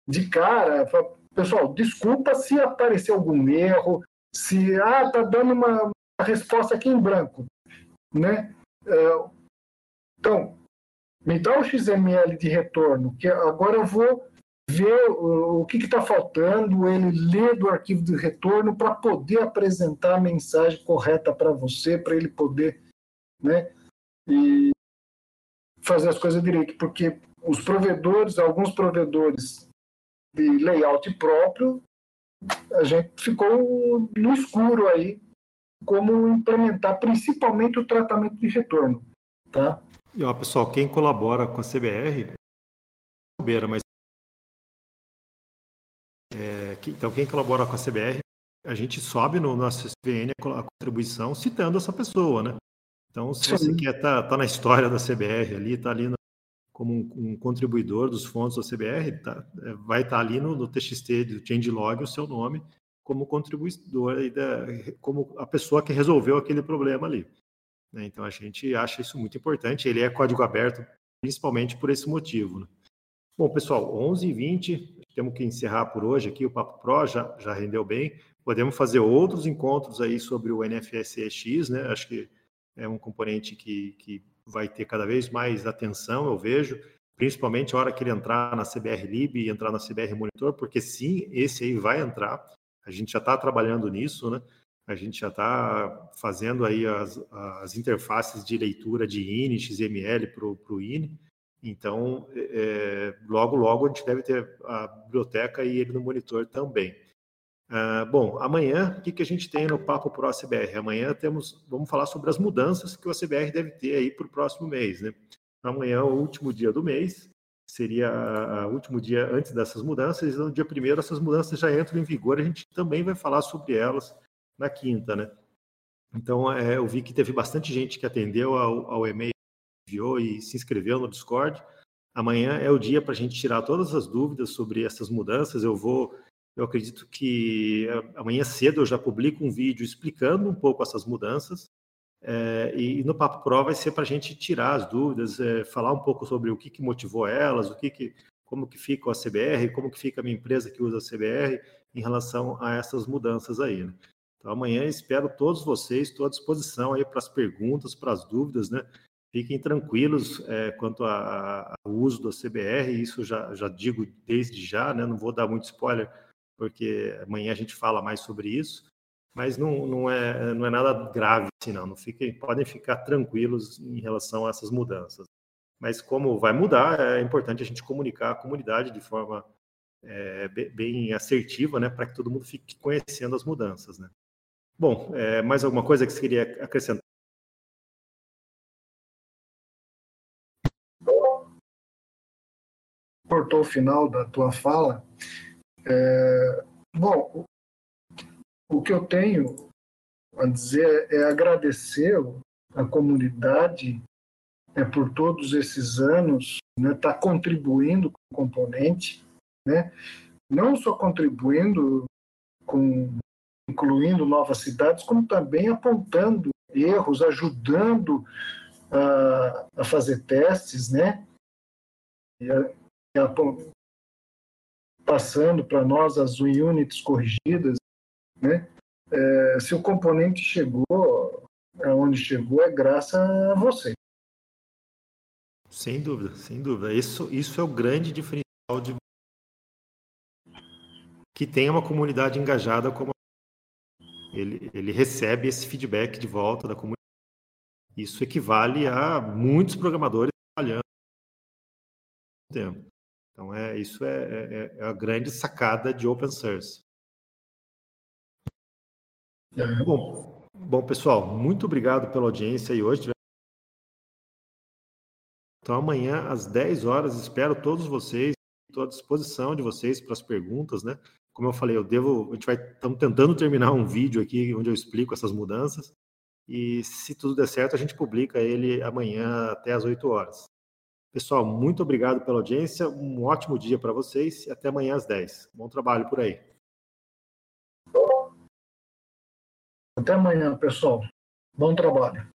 de cara, pessoal, desculpa se aparecer algum erro, se ah, tá dando uma, resposta aqui em branco, né? Uh, então, me dá o XML de retorno, que agora eu vou ver o, o que está faltando, ele lê do arquivo de retorno para poder apresentar a mensagem correta para você, para ele poder né, e fazer as coisas direito. Porque os provedores, alguns provedores de layout próprio, a gente ficou no escuro aí como implementar principalmente o tratamento de retorno, tá? E ó, pessoal, quem colabora com a CBR, bobeira, mas é, então quem colabora com a CBR, a gente sobe no nosso SVN a contribuição citando essa pessoa, né? Então, se Sim. você quer estar tá, tá na história da CBR ali, tá ali no, como um, um, contribuidor dos fondos da CBR, tá, é, vai estar tá ali no, no, TXT do changelog o seu nome como contribuidor, da, como a pessoa que resolveu aquele problema ali. Né? Então, a gente acha isso muito importante. Ele é código aberto principalmente por esse motivo. Né? Bom, pessoal, 11h20, temos que encerrar por hoje aqui. O Papo Pro já, já rendeu bem. Podemos fazer outros encontros aí sobre o NFSX, né? Acho que é um componente que, que vai ter cada vez mais atenção, eu vejo, principalmente a hora que ele entrar na CBR Lib e entrar na CBR Monitor, porque sim, esse aí vai entrar. A gente já está trabalhando nisso, né? A gente já está fazendo aí as, as interfaces de leitura de INI, XML para o INI. Então, é, logo, logo a gente deve ter a biblioteca e ele no monitor também. Uh, bom, amanhã, o que, que a gente tem no Papo Pro CBR? Amanhã temos, vamos falar sobre as mudanças que o CBR deve ter aí para o próximo mês, né? Amanhã, o último dia do mês, seria o último dia antes dessas mudanças, e no dia primeiro essas mudanças já entram em vigor, a gente também vai falar sobre elas na quinta, né? Então, é, eu vi que teve bastante gente que atendeu ao, ao e-mail, enviou e se inscreveu no Discord. Amanhã é o dia para a gente tirar todas as dúvidas sobre essas mudanças. Eu vou eu acredito que eh, amanhã cedo eu já publico um vídeo explicando um pouco essas mudanças. É, e no Papo Pro vai ser para a gente tirar as dúvidas, é, falar um pouco sobre o que, que motivou elas, o que, que como que fica a CBR, como que fica a minha empresa que usa a CBR em relação a essas mudanças aí. Né? Então amanhã espero todos vocês, estou à disposição aí para as perguntas, para as dúvidas, né? Fiquem tranquilos é, quanto ao uso da CBR, isso já, já digo desde já, né? Não vou dar muito spoiler porque amanhã a gente fala mais sobre isso, mas não, não, é, não é nada grave, assim, não. não fiquem, podem ficar tranquilos em relação a essas mudanças. Mas como vai mudar, é importante a gente comunicar a comunidade de forma é, bem assertiva, né, para que todo mundo fique conhecendo as mudanças, né. Bom, é, mais alguma coisa que você queria acrescentar? Cortou o final da tua fala. É, bom, o que eu tenho a dizer é agradecer a comunidade é, por todos esses anos, né, tá contribuindo com o componente, né, não só contribuindo com incluindo novas cidades, como também apontando erros, ajudando a, a fazer testes, né, e a, e a, passando para nós as units corrigidas, né? É, se o componente chegou aonde chegou é graças a você. Sem dúvida, sem dúvida. Isso, isso é o grande diferencial de que tem uma comunidade engajada como ele, ele recebe esse feedback de volta da comunidade. Isso equivale a muitos programadores trabalhando tempo. Então, é, isso é, é, é a grande sacada de open source. Bom, bom, pessoal, muito obrigado pela audiência e hoje. Então, amanhã, às 10 horas, espero todos vocês, estou à disposição de vocês para as perguntas, né? Como eu falei, eu devo, a gente vai, estamos tentando terminar um vídeo aqui onde eu explico essas mudanças. E se tudo der certo, a gente publica ele amanhã até às 8 horas. Pessoal, muito obrigado pela audiência, um ótimo dia para vocês e até amanhã às 10. Bom trabalho por aí. Até amanhã, pessoal. Bom trabalho.